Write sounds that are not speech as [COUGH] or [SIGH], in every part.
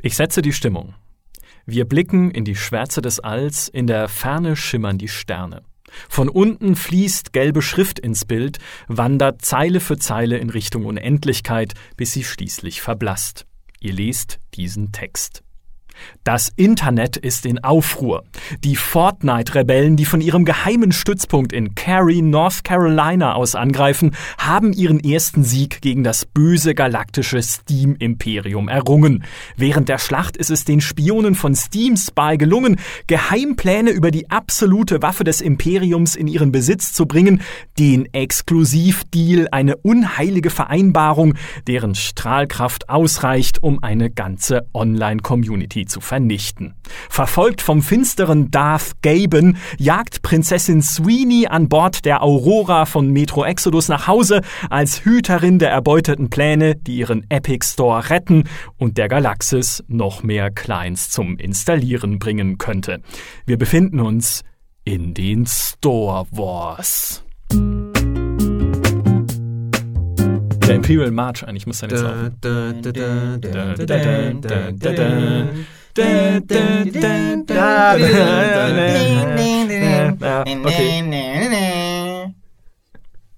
Ich setze die Stimmung. Wir blicken in die Schwärze des Alls, in der Ferne schimmern die Sterne. Von unten fließt gelbe Schrift ins Bild, wandert Zeile für Zeile in Richtung Unendlichkeit, bis sie schließlich verblasst. Ihr lest diesen Text. Das Internet ist in Aufruhr. Die Fortnite-Rebellen, die von ihrem geheimen Stützpunkt in Cary, North Carolina aus angreifen, haben ihren ersten Sieg gegen das böse galaktische Steam-Imperium errungen. Während der Schlacht ist es den Spionen von Steam Spy gelungen, Geheimpläne über die absolute Waffe des Imperiums in ihren Besitz zu bringen, den Exklusivdeal, eine unheilige Vereinbarung, deren Strahlkraft ausreicht, um eine ganze Online-Community zu vernichten. Verfolgt vom finsteren Darth Gaben jagt Prinzessin Sweeney an Bord der Aurora von Metro Exodus nach Hause als Hüterin der erbeuteten Pläne, die ihren Epic Store retten und der Galaxis noch mehr Clients zum Installieren bringen könnte. Wir befinden uns in den Store Wars. Der Imperial March eigentlich muss dann jetzt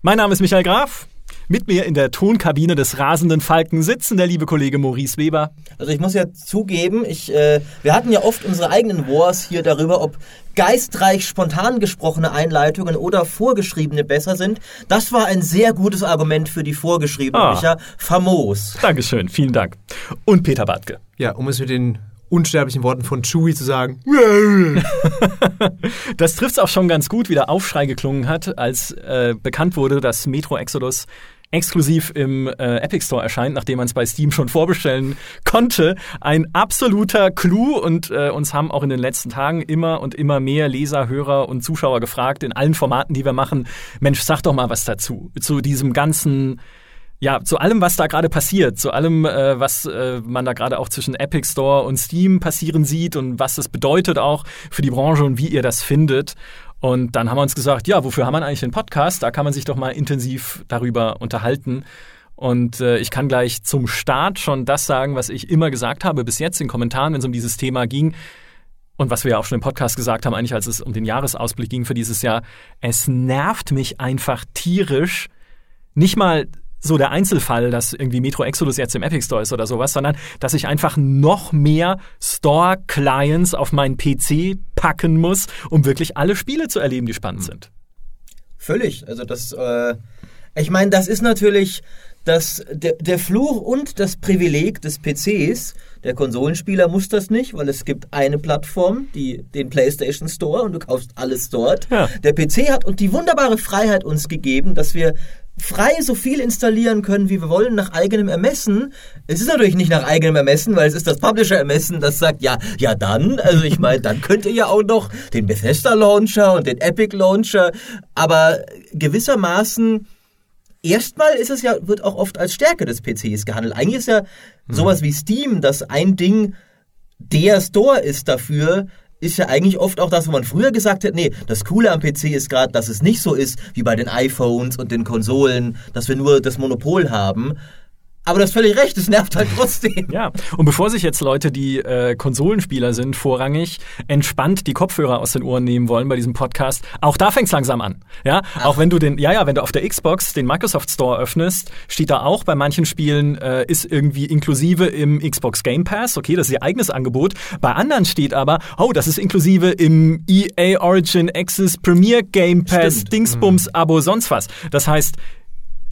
Mein Name ist Michael Graf. Mit mir in der Tonkabine des rasenden Falken sitzen der liebe Kollege Maurice Weber. Also ich muss ja zugeben, ich, äh, wir hatten ja oft unsere eigenen Wars hier darüber, ob geistreich spontan gesprochene Einleitungen oder vorgeschriebene besser sind. Das war ein sehr gutes Argument für die vorgeschriebene, Ah. Micha. Famos. Dankeschön, vielen Dank. Und Peter Bartke. Ja, um es mit den unsterblichen Worten von Chewie zu sagen. [LAUGHS] Das trifft's auch schon ganz gut, wie der Aufschrei geklungen hat, als äh, bekannt wurde, dass Metro Exodus exklusiv im äh, Epic Store erscheint, nachdem man es bei Steam schon vorbestellen konnte. Ein absoluter Clou und äh, uns haben auch in den letzten Tagen immer und immer mehr Leser, Hörer und Zuschauer gefragt, in allen Formaten, die wir machen, Mensch, sag doch mal was dazu, zu diesem ganzen ja, zu allem, was da gerade passiert, zu allem, äh, was äh, man da gerade auch zwischen Epic Store und Steam passieren sieht und was das bedeutet auch für die Branche und wie ihr das findet. Und dann haben wir uns gesagt, ja, wofür haben wir eigentlich den Podcast? Da kann man sich doch mal intensiv darüber unterhalten. Und äh, ich kann gleich zum Start schon das sagen, was ich immer gesagt habe bis jetzt in Kommentaren, wenn es um dieses Thema ging. Und was wir ja auch schon im Podcast gesagt haben, eigentlich als es um den Jahresausblick ging für dieses Jahr. Es nervt mich einfach tierisch, nicht mal so der Einzelfall, dass irgendwie Metro Exodus jetzt im Epic Store ist oder sowas, sondern dass ich einfach noch mehr Store-Clients auf meinen PC packen muss, um wirklich alle Spiele zu erleben, die spannend sind. Völlig. Also das, äh, ich meine, das ist natürlich das, der, der Fluch und das Privileg des PCs. Der Konsolenspieler muss das nicht, weil es gibt eine Plattform, die, den PlayStation Store und du kaufst alles dort. Ja. Der PC hat und die wunderbare Freiheit uns gegeben, dass wir frei so viel installieren können, wie wir wollen, nach eigenem Ermessen. Es ist natürlich nicht nach eigenem Ermessen, weil es ist das Publisher-Ermessen, das sagt, ja, ja dann, also ich meine, dann könnt ihr ja auch noch den Bethesda-Launcher und den Epic-Launcher, aber gewissermaßen Erstmal ist es ja, wird auch oft als Stärke des PCs gehandelt. Eigentlich ist ja sowas wie Steam, das ein Ding der Store ist dafür, ist ja eigentlich oft auch das, wo man früher gesagt hat, nee, das Coole am PC ist gerade, dass es nicht so ist wie bei den iPhones und den Konsolen, dass wir nur das Monopol haben. Aber du hast völlig recht, es nervt halt trotzdem. Ja, und bevor sich jetzt Leute, die äh, Konsolenspieler sind, vorrangig entspannt die Kopfhörer aus den Ohren nehmen wollen bei diesem Podcast, auch da fängt's langsam an. Ja, auch wenn du den, ja, ja, wenn du auf der Xbox den Microsoft Store öffnest, steht da auch bei manchen Spielen äh, ist irgendwie inklusive im Xbox Game Pass. Okay, das ist ihr eigenes Angebot. Bei anderen steht aber, oh, das ist inklusive im EA Origin Access Premier Game Pass Stimmt. Dingsbums Abo sonst was. Das heißt,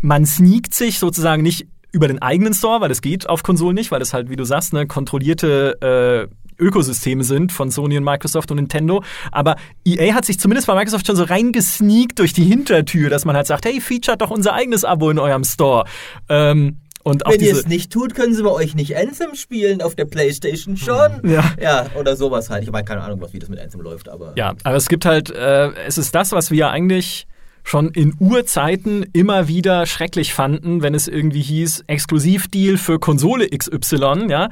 man sneakt sich sozusagen nicht über den eigenen Store, weil das geht auf Konsolen nicht, weil das halt, wie du sagst, ne, kontrollierte äh, Ökosysteme sind von Sony und Microsoft und Nintendo. Aber EA hat sich zumindest bei Microsoft schon so reingesneakt durch die Hintertür, dass man halt sagt, hey, featuret doch unser eigenes Abo in eurem Store. Ähm, und Wenn ihr es nicht tut, können sie bei euch nicht Anthem spielen, auf der Playstation schon. Ja. Ja, oder sowas halt. Ich habe keine Ahnung, was, wie das mit Anthem läuft, aber... Ja, aber es gibt halt, äh, es ist das, was wir eigentlich schon in Urzeiten immer wieder schrecklich fanden, wenn es irgendwie hieß, Exklusivdeal für Konsole XY, ja,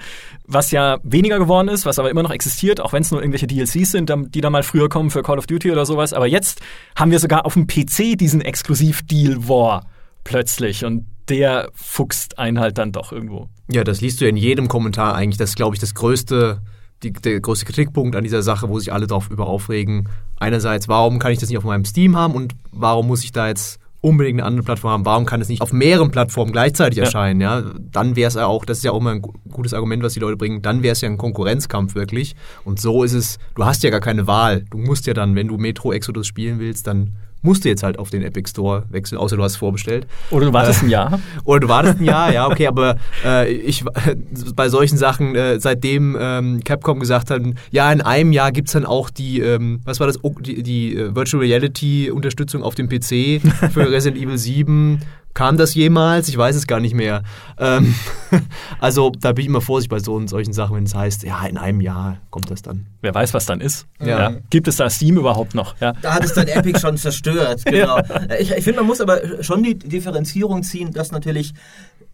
was ja weniger geworden ist, was aber immer noch existiert, auch wenn es nur irgendwelche DLCs sind, die da mal früher kommen für Call of Duty oder sowas. Aber jetzt haben wir sogar auf dem PC diesen Exklusivdeal-War plötzlich und der fuchst einen halt dann doch irgendwo. Ja, das liest du ja in jedem Kommentar eigentlich. Das ist, glaube ich, das größte, die, der größte Kritikpunkt an dieser Sache, wo sich alle darauf über aufregen. Einerseits, warum kann ich das nicht auf meinem Steam haben und warum muss ich da jetzt unbedingt eine andere Plattform haben? Warum kann es nicht auf mehreren Plattformen gleichzeitig Ja. erscheinen? Ja, dann wäre es ja auch, das ist ja auch immer ein gu- gutes Argument, was die Leute bringen, dann wäre es ja ein Konkurrenzkampf wirklich. Und so ist es, du hast ja gar keine Wahl. Du musst ja dann, wenn du Metro Exodus spielen willst, dann musst du jetzt halt auf den Epic Store wechseln, außer du hast es vorbestellt. Oder du wartest Äh, ein Jahr. [LAUGHS] Oder du wartest ein Jahr, ja, okay, aber äh, ich [LAUGHS] bei solchen Sachen, äh, seitdem ähm, Capcom gesagt hat, ja, in einem Jahr gibt es dann auch die, ähm, was war das, die, die äh, Virtual Reality Unterstützung auf dem PC für [LAUGHS] Resident Evil 7. Kam das jemals? Ich weiß es gar nicht mehr. Ähm, [LAUGHS] also da bin ich immer vorsichtig bei so solchen Sachen, wenn es heißt, ja, in einem Jahr kommt das dann. Wer weiß, was dann ist. Ja. Gibt es da Steam überhaupt noch? Ja. Da hat es dann [LAUGHS] Epic schon zerstört, genau. Ich, ich finde, man muss aber schon die Differenzierung ziehen, dass natürlich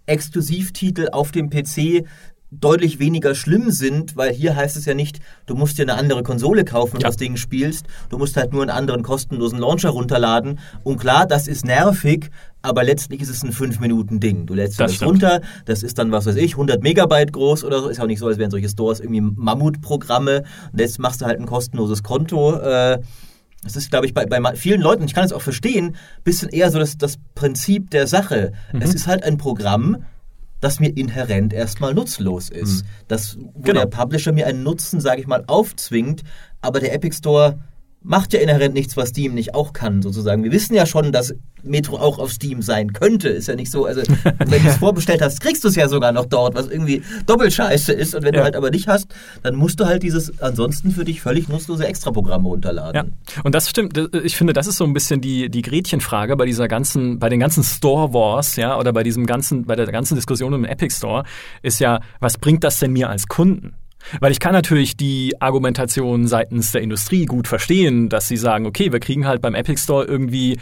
Exklusivtitel auf dem PC deutlich weniger schlimm sind, weil hier heißt es ja nicht, du musst dir eine andere Konsole kaufen und Ja. das Ding spielst, du musst halt nur einen anderen kostenlosen Launcher runterladen und klar, das ist nervig, aber letztlich ist es ein 5-Minuten-Ding. Du lädst Das das, runter, das ist dann, was weiß ich, 100 Megabyte groß oder so, ist auch nicht so, als wären solche Stores irgendwie Mammutprogramme und jetzt machst du halt ein kostenloses Konto, äh, das ist, glaube ich, bei, bei vielen Leuten, ich kann es auch verstehen, bisschen eher so das, das Prinzip der Sache. Mhm. Es ist halt ein Programm, das mir inhärent erstmal nutzlos ist. Das, wo Genau. der Publisher mir einen Nutzen, sage ich mal, aufzwingt, aber der Epic Store macht ja inhärent nichts, was Steam nicht auch kann, sozusagen. Wir wissen ja schon, dass Metro auch auf Steam sein könnte. Ist ja nicht so, also wenn du es [LAUGHS] vorbestellt hast, kriegst du es ja sogar noch dort, was irgendwie doppelt scheiße ist. Und wenn Ja. du halt aber nicht hast, dann musst du halt dieses ansonsten für dich völlig nutzlose Extraprogramm runterladen. Ja, und das stimmt. Ich finde, das ist so ein bisschen die, die Gretchenfrage bei dieser ganzen, bei den ganzen Store Wars, ja, oder bei diesem ganzen, bei der ganzen Diskussion um den Epic Store, ist ja, was bringt das denn mir als Kunden? Weil ich kann natürlich die Argumentation seitens der Industrie gut verstehen, dass sie sagen, okay, wir kriegen halt beim Epic Store irgendwie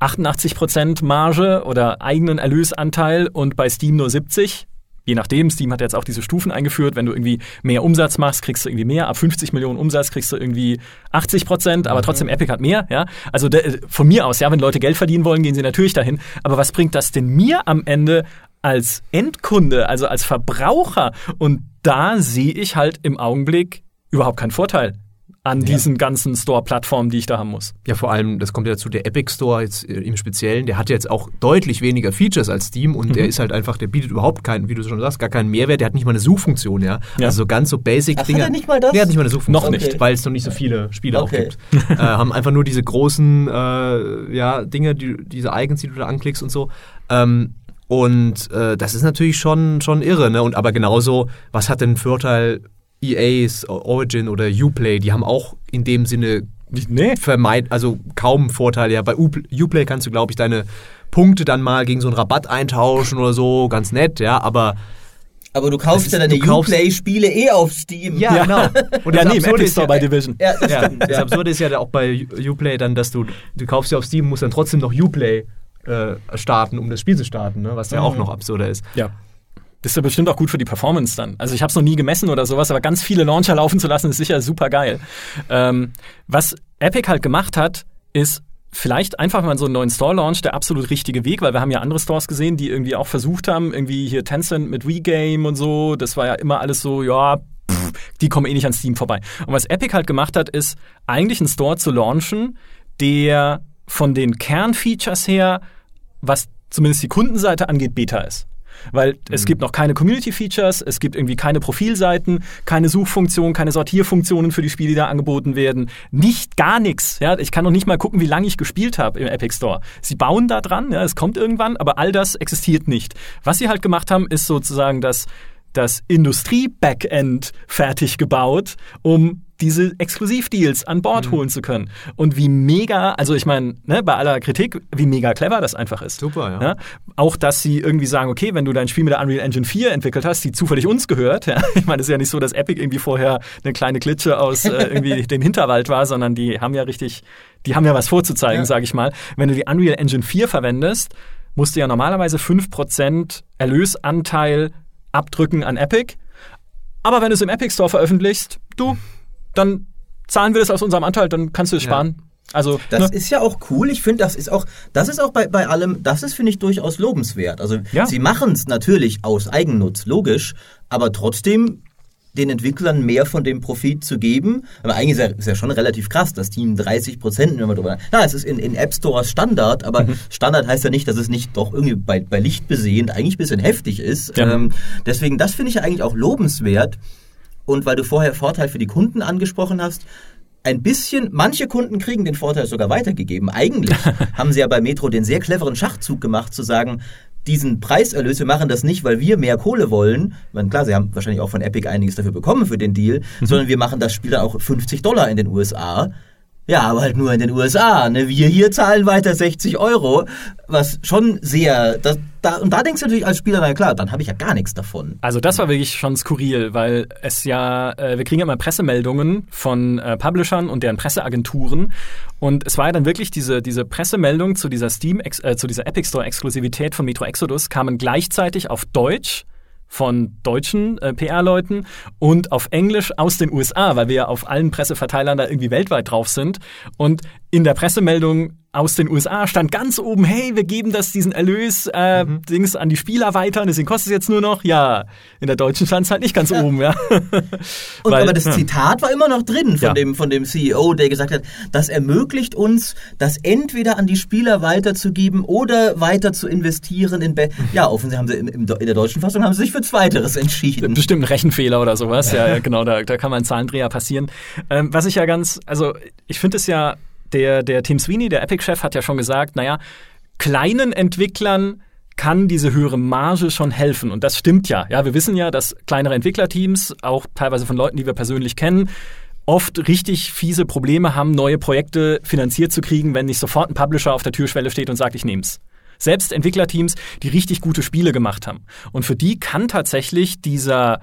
88% Marge oder eigenen Erlösanteil und bei Steam nur 70. Je nachdem, Steam hat jetzt auch diese Stufen eingeführt. Wenn du irgendwie mehr Umsatz machst, kriegst du irgendwie mehr. Ab 50 Millionen Umsatz kriegst du irgendwie 80 Prozent, aber trotzdem Epic hat mehr. Ja, also de, von mir aus, ja, wenn Leute Geld verdienen wollen, gehen sie natürlich dahin. Aber was bringt das denn mir am Ende als Endkunde, also als Verbraucher? Und da sehe ich halt im Augenblick überhaupt keinen Vorteil an diesen ganzen Store-Plattformen, die ich da haben muss. Ja, vor allem, das kommt ja dazu, der Epic Store jetzt äh, im Speziellen, der hat jetzt auch deutlich weniger Features als Steam und Mhm. der ist halt einfach, der bietet überhaupt keinen, wie du schon sagst, gar keinen Mehrwert, der hat nicht mal eine Suchfunktion, ja. Ja. Also so ganz so basic Ach, hat Dinge. er nicht mal das? Der hat nicht mal eine Suchfunktion. Noch nicht. Okay. Weil es noch nicht so viele Spiele Okay. auch gibt. [LAUGHS] äh, haben einfach nur diese großen äh, ja, Dinge, die, diese Icons, die du da anklickst und so. Ähm, und äh, das ist natürlich schon, schon irre, ne? Und aber genauso, was hat denn Vorteil EAs, Origin oder Uplay, die haben auch in dem Sinne Nee. vermeid, also kaum Vorteile. Ja, bei Uplay kannst du, glaube ich, deine Punkte dann mal gegen so einen Rabatt eintauschen oder so, ganz nett, ja, aber Aber du kaufst ist- ja deine Uplay-Spiele eh auf Steam. Ja. genau. [LAUGHS] Und Ja, das nee, im Absurde Epic ist Store ja- bei Division. Ja, das Ja, stimmt. das Ja. Absurde ist ja auch bei Uplay dann, dass du, du kaufst ja auf Steam, musst dann trotzdem noch Uplay äh, starten, um das Spiel zu starten, ne? was ja auch noch absurder ist. Ja. Das ist ja bestimmt auch gut für die Performance dann. Also ich habe es noch nie gemessen oder sowas, aber ganz viele Launcher [LAUGHS] laufen zu lassen, ist sicher super geil. Ähm, was Epic halt gemacht hat, ist vielleicht einfach mal so einen neuen Store-Launch der absolut richtige Weg, weil wir haben ja andere Stores gesehen, die irgendwie auch versucht haben, irgendwie hier Tencent mit WeGame und so, das war ja immer alles so, ja, pff, die kommen eh nicht an Steam vorbei. Und was Epic halt gemacht hat, ist eigentlich einen Store zu launchen, der von den Kernfeatures her, was zumindest die Kundenseite angeht, Beta ist. Weil es gibt noch keine Community-Features, es gibt irgendwie keine Profilseiten, keine Suchfunktion, keine Sortierfunktionen für die Spiele, die da angeboten werden. Nicht gar nichts. Ja? Ich kann noch nicht mal gucken, wie lange ich gespielt habe im Epic Store. Sie bauen da dran, ja, es kommt irgendwann, aber all das existiert nicht. Was sie halt gemacht haben, ist sozusagen das, das Industrie-Backend fertig gebaut, um diese Exklusivdeals an Bord holen zu können. Und wie mega, also ich meine, ne, bei aller Kritik, wie mega clever das einfach ist. Super, ja. Ja? Auch, dass sie irgendwie sagen, okay, wenn du dein Spiel mit der Unreal Engine 4 entwickelt hast, die zufällig uns gehört, [LAUGHS] ja? ich meine, es ist ja nicht so, dass Epic irgendwie vorher eine kleine Klitsche aus äh, irgendwie [LAUGHS] dem Hinterwald war, sondern die haben ja richtig, die haben ja was vorzuzeigen, Ja. sage ich mal. Wenn du die Unreal Engine 4 verwendest, musst du ja normalerweise 5% Erlösanteil abdrücken an Epic. Aber wenn du es im Epic Store veröffentlichst, du, dann zahlen wir das aus unserem Anteil, dann kannst du es Ja. sparen. Also, Das ne? ist ja auch cool. Ich finde, das ist auch, das ist auch bei, bei allem, das ist, finde ich, durchaus lobenswert. Also, Ja. sie machen es natürlich aus Eigennutz, logisch, aber trotzdem den Entwicklern mehr von dem Profit zu geben. Aber eigentlich ist ja, ist ja schon relativ krass, das Team 30 Prozent, wenn man drüber Na, es ist in, in App Stores Standard, aber Mhm. Standard heißt ja nicht, dass es nicht doch irgendwie bei, bei Licht besehend eigentlich ein bisschen heftig ist. Ja. Ähm, deswegen, das finde ich ja eigentlich auch lobenswert. Und weil du vorher Vorteil für die Kunden angesprochen hast, ein bisschen, manche Kunden kriegen den Vorteil sogar weitergegeben. Eigentlich [LAUGHS] haben sie ja bei Metro den sehr cleveren Schachzug gemacht, zu sagen, diesen Preiserlös, wir machen das nicht, weil wir mehr Kohle wollen. Meine, klar, sie haben wahrscheinlich auch von Epic einiges dafür bekommen für den Deal, sondern wir machen das Spiel dann auch 50 Dollar in den USA. Ja, aber halt nur in den USA. Ne? Wir hier zahlen weiter 60 Euro, was schon sehr. Das, da, und da denkst du natürlich als Spieler, na klar, dann habe ich ja gar nichts davon. Also das war wirklich schon skurril, weil es ja, äh, wir kriegen ja immer Pressemeldungen von äh, Publishern und deren Presseagenturen und es war ja dann wirklich diese, diese Pressemeldung zu dieser Steam, äh, zu dieser Epic Store Exklusivität von Metro Exodus kamen gleichzeitig auf Deutsch von deutschen äh, PR-Leuten und auf Englisch aus den USA, weil wir ja auf allen Presseverteilern da irgendwie weltweit drauf sind. Und in der Pressemeldung aus den USA stand ganz oben, hey, wir geben das diesen Erlös äh, Dings an die Spieler weiter und deswegen kostet es jetzt nur noch, ja, in der deutschen stand es halt nicht ganz oben, ja. Und [LAUGHS] Weil- aber das ja. Zitat war immer noch drin von, Ja. dem, von dem CEO, der gesagt hat, das ermöglicht uns, das entweder an die Spieler weiterzugeben oder weiter zu investieren in. Be ja, offensichtlich haben sie im, im, in der deutschen Fassung haben sie sich für Zweiteres entschieden. Bestimmt ein Rechenfehler oder sowas. Ja, ja [LAUGHS] genau, da, da kann mal ein Zahlendreher passieren. Ähm, was ich ja ganz, also ich finde es ja, der, der Tim Sweeney, der Epic-Chef, hat ja schon gesagt, naja, kleinen Entwicklern kann diese höhere Marge schon helfen. Und das stimmt ja. Ja, wir wissen ja, dass kleinere Entwicklerteams, auch teilweise von Leuten, die wir persönlich kennen, oft richtig fiese Probleme haben, neue Projekte finanziert zu kriegen, wenn nicht sofort ein Publisher auf der Türschwelle steht und sagt, ich nehm's. Selbst Entwicklerteams, die richtig gute Spiele gemacht haben. Und für die kann tatsächlich dieser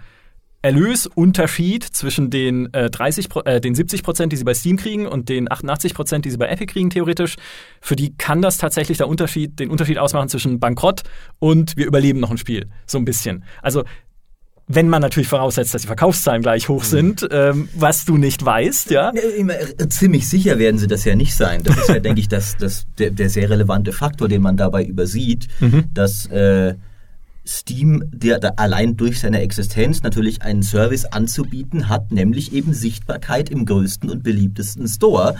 Erlösunterschied zwischen den, äh, 30, Pro- äh, den 70 Prozent, die sie bei Steam kriegen, und den 88 Prozent, die sie bei Epic kriegen, theoretisch, für die kann das tatsächlich der Unterschied, den Unterschied ausmachen zwischen Bankrott und wir überleben noch ein Spiel. So ein bisschen. Also, wenn man natürlich voraussetzt, dass die Verkaufszahlen gleich hoch sind, ähm, was du nicht weißt, ja. Äh, Ziemlich sicher werden sie das ja nicht sein. Das ist ja, denke ich, das, das, der, der sehr relevante Faktor, den man dabei übersieht, dass äh, Steam, der, da allein durch seine Existenz natürlich einen Service anzubieten hat, nämlich eben Sichtbarkeit im größten und beliebtesten Store.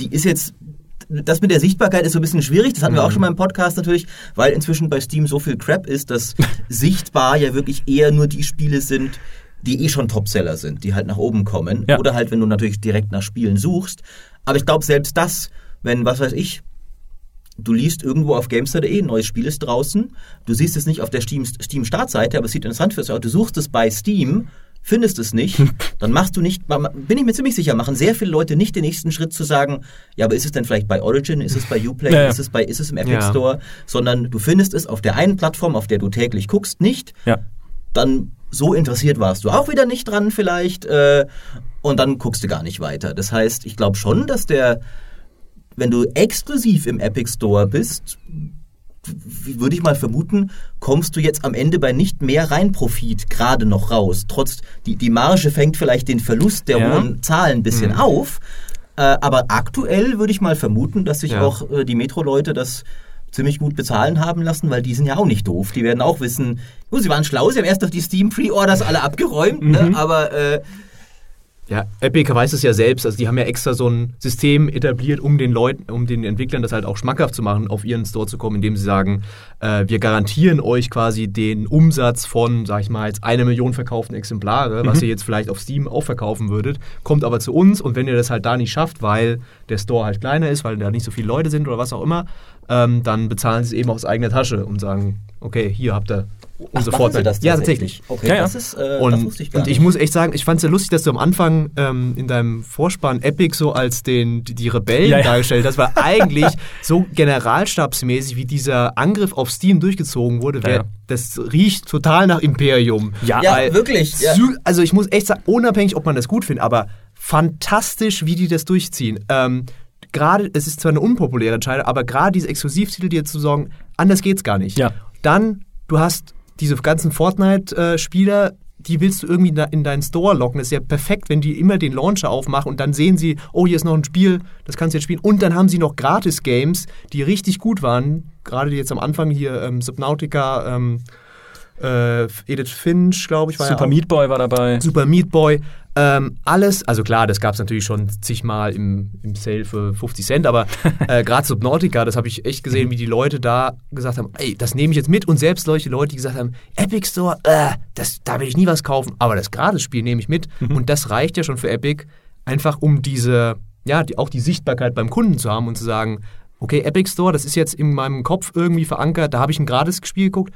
Die ist jetzt das mit der Sichtbarkeit ist so ein bisschen schwierig, das hatten wir auch schon mal im Podcast natürlich, weil inzwischen bei Steam so viel Crap ist, dass [LAUGHS] sichtbar ja wirklich eher nur die Spiele sind, die eh schon Topseller sind, die halt nach oben kommen. Ja. Oder halt, wenn du natürlich direkt nach Spielen suchst. Aber ich glaube, selbst das, wenn, was weiß ich, du liest irgendwo auf Gamester.de, ein neues Spiel ist draußen, du siehst es nicht auf der Steam- Steam-Startseite, aber es sieht interessant für dich aus, du suchst es bei Steam, findest es nicht, [LAUGHS] dann machst du nicht, bin ich mir ziemlich sicher, machen sehr viele Leute nicht den nächsten Schritt zu sagen, ja, aber ist es denn vielleicht bei Origin, ist es bei Uplay, ja. ist es bei, ist es im Epic Ja. Store, sondern du findest es auf der einen Plattform, auf der du täglich guckst, nicht, Ja. dann so interessiert warst du auch wieder nicht dran vielleicht äh, und dann guckst du gar nicht weiter. Das heißt, ich glaube schon, dass der, wenn du exklusiv im Epic Store bist, würde ich mal vermuten, kommst du jetzt am Ende bei nicht mehr Reinprofit gerade noch raus. Trotz, die, die Marge fängt vielleicht den Verlust der Ja. hohen Zahlen ein bisschen auf, äh, aber aktuell würde ich mal vermuten, dass sich Ja. auch äh, die Metro-Leute das ziemlich gut bezahlen haben lassen, weil die sind ja auch nicht doof. Die werden auch wissen, oh, sie waren schlau, sie haben erst noch die Steam Pre-Orders alle abgeräumt, ne? aber äh, Ja, Epic weiß es ja selbst. Also die haben ja extra so ein System etabliert, um den Leuten, um den Entwicklern das halt auch schmackhaft zu machen, auf ihren Store zu kommen, indem sie sagen, äh, wir garantieren euch quasi den Umsatz von, sag ich mal, jetzt eine Million verkauften Exemplare, was ihr jetzt vielleicht auf Steam auch verkaufen würdet, kommt aber zu uns und wenn ihr das halt da nicht schafft, weil der Store halt kleiner ist, weil da nicht so viele Leute sind oder was auch immer, ähm, dann bezahlen sie es eben aus eigener Tasche und sagen, okay, hier habt ihr machen Vorteile. sie das ja, tatsächlich? Okay, Ja, ja. das ist, äh, Und, das wusste ich gar und ich nicht. muss echt sagen, ich fand es ja lustig, dass du am Anfang ähm, in deinem Vorspann Epic so als den, die, die Rebellen Ja, ja. dargestellt hast, weil [LAUGHS] eigentlich so generalstabsmäßig wie dieser Angriff auf Steam durchgezogen wurde, wär, Ja, ja. das riecht total nach Imperium. Ja, wirklich. Also ich muss echt sagen, unabhängig, ob man das gut findet, aber fantastisch, wie die das durchziehen. Ähm, gerade, es ist zwar eine unpopuläre Entscheidung, aber gerade diese Exklusivtitel dir zu sorgen, anders geht's gar nicht. Ja. Dann, du hast diese ganzen Fortnite-Spieler, die willst du irgendwie in deinen Store locken. Das ist ja perfekt, wenn die immer den Launcher aufmachen und dann sehen sie, oh, hier ist noch ein Spiel, das kannst du jetzt spielen. Und dann haben sie noch Gratis-Games, die richtig gut waren. Gerade jetzt am Anfang hier ähm, Subnautica, ähm, äh, Edith Finch, glaube ich, war Super ja auch. Meat Boy war dabei. Super Meat Boy. Ähm, alles, also klar, das gab es natürlich schon zigmal im, im Sale für 50 Cent, aber [LAUGHS] äh, gerade Subnautica, das habe ich echt gesehen, wie die Leute da gesagt haben, ey, das nehme ich jetzt mit. Und selbst solche Leute, die gesagt haben, Epic Store, äh, das, da will ich nie was kaufen, aber das Gratis-Spiel nehme ich mit. Und das reicht ja schon für Epic, einfach um diese, ja, die, auch die Sichtbarkeit beim Kunden zu haben und zu sagen, okay, Epic Store, das ist jetzt in meinem Kopf irgendwie verankert, da habe ich ein Gratis-Spiel geguckt,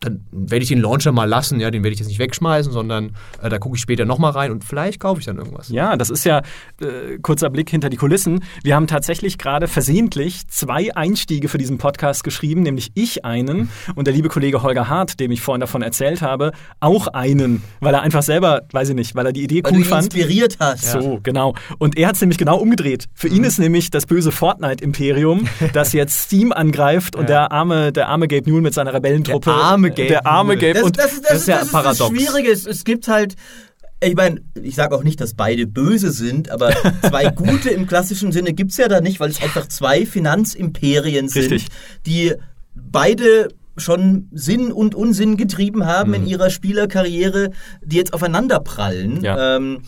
dann werde ich den Launcher mal lassen, ja, den werde ich jetzt nicht wegschmeißen, sondern äh, da gucke ich später nochmal rein und vielleicht kaufe ich dann irgendwas. Ja, das ist ja äh, kurzer Blick hinter die Kulissen. Wir haben tatsächlich gerade versehentlich zwei Einstiege für diesen Podcast geschrieben, nämlich ich einen und der liebe Kollege Holger Hart, dem ich vorhin davon erzählt habe, auch einen, weil er einfach selber, weiß ich nicht, weil er die Idee Weil cool du ihn fand. inspiriert hast. So, genau. Und er hat es nämlich genau umgedreht. Für ihn ist nämlich das böse Fortnite-Imperium, [LAUGHS] das jetzt Steam angreift und der arme, der arme Gabe Newell mit seiner Rebellentruppe. Der arme Gabe Der arme. Gabe. Das, und das, ist, das, das ist ja das, ist paradox. das Schwierige. Es, es gibt halt, ich meine, ich sage auch nicht, dass beide böse sind, aber [LAUGHS] zwei gute im klassischen Sinne gibt es ja da nicht, weil es einfach zwei Finanzimperien sind, Richtig. die beide schon Sinn und Unsinn getrieben haben in ihrer Spielerkarriere, die jetzt aufeinander prallen. Ja. Ähm,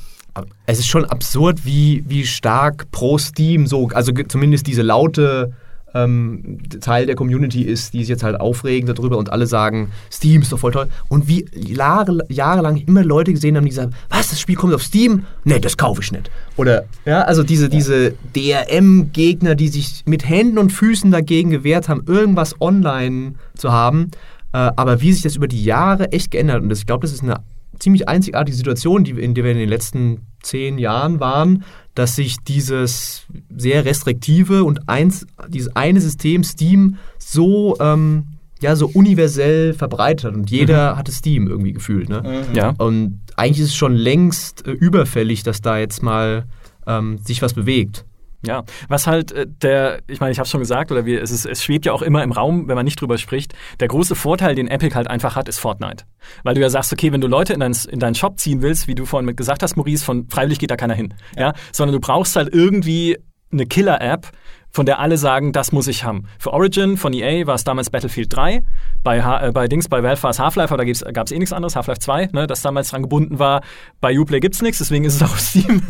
Es ist schon absurd, wie, wie stark pro Steam so, also zumindest diese laute ähm, Teil der Community ist, die sich jetzt halt aufregen darüber und alle sagen, Steam ist doch voll toll. Und wie Jahre, jahrelang immer Leute gesehen haben, die sagen, was, das Spiel kommt auf Steam? Nee, das kaufe ich nicht. Oder, ja, also diese, diese DRM-Gegner, die sich mit Händen und Füßen dagegen gewehrt haben, irgendwas online zu haben. Äh, aber wie sich das über die Jahre echt geändert und das, ich glaube, das ist eine ziemlich einzigartige Situation, die, in der wir in den letzten zehn Jahren waren, dass sich dieses sehr restriktive und eins, dieses eine System Steam so, ähm, ja, so universell verbreitet hat und jeder hatte Steam irgendwie gefühlt. Ne? ja. Und eigentlich ist es schon längst äh, überfällig, dass da jetzt mal ähm, sich was bewegt. Ja, was halt äh, der, ich meine, ich habe es schon gesagt, oder wir, es, ist, es schwebt ja auch immer im Raum, wenn man nicht drüber spricht. Der große Vorteil, den Epic halt einfach hat, ist Fortnite. Weil du ja sagst, okay, wenn du Leute in, dein, in deinen Shop ziehen willst, wie du vorhin mit gesagt hast, Maurice, von freiwillig geht da keiner hin. Ja. Sondern du brauchst halt irgendwie eine Killer-App, von der alle sagen, das muss ich haben. Für Origin von EA war es damals Battlefield 3. Bei, äh, bei Dings, bei Valve war es Half-Life, aber da gab es eh nichts anderes, Half-Life 2, ne, das damals dran gebunden war. Bei Uplay gibt's nichts, deswegen ist es auch auf [LAUGHS] Steam.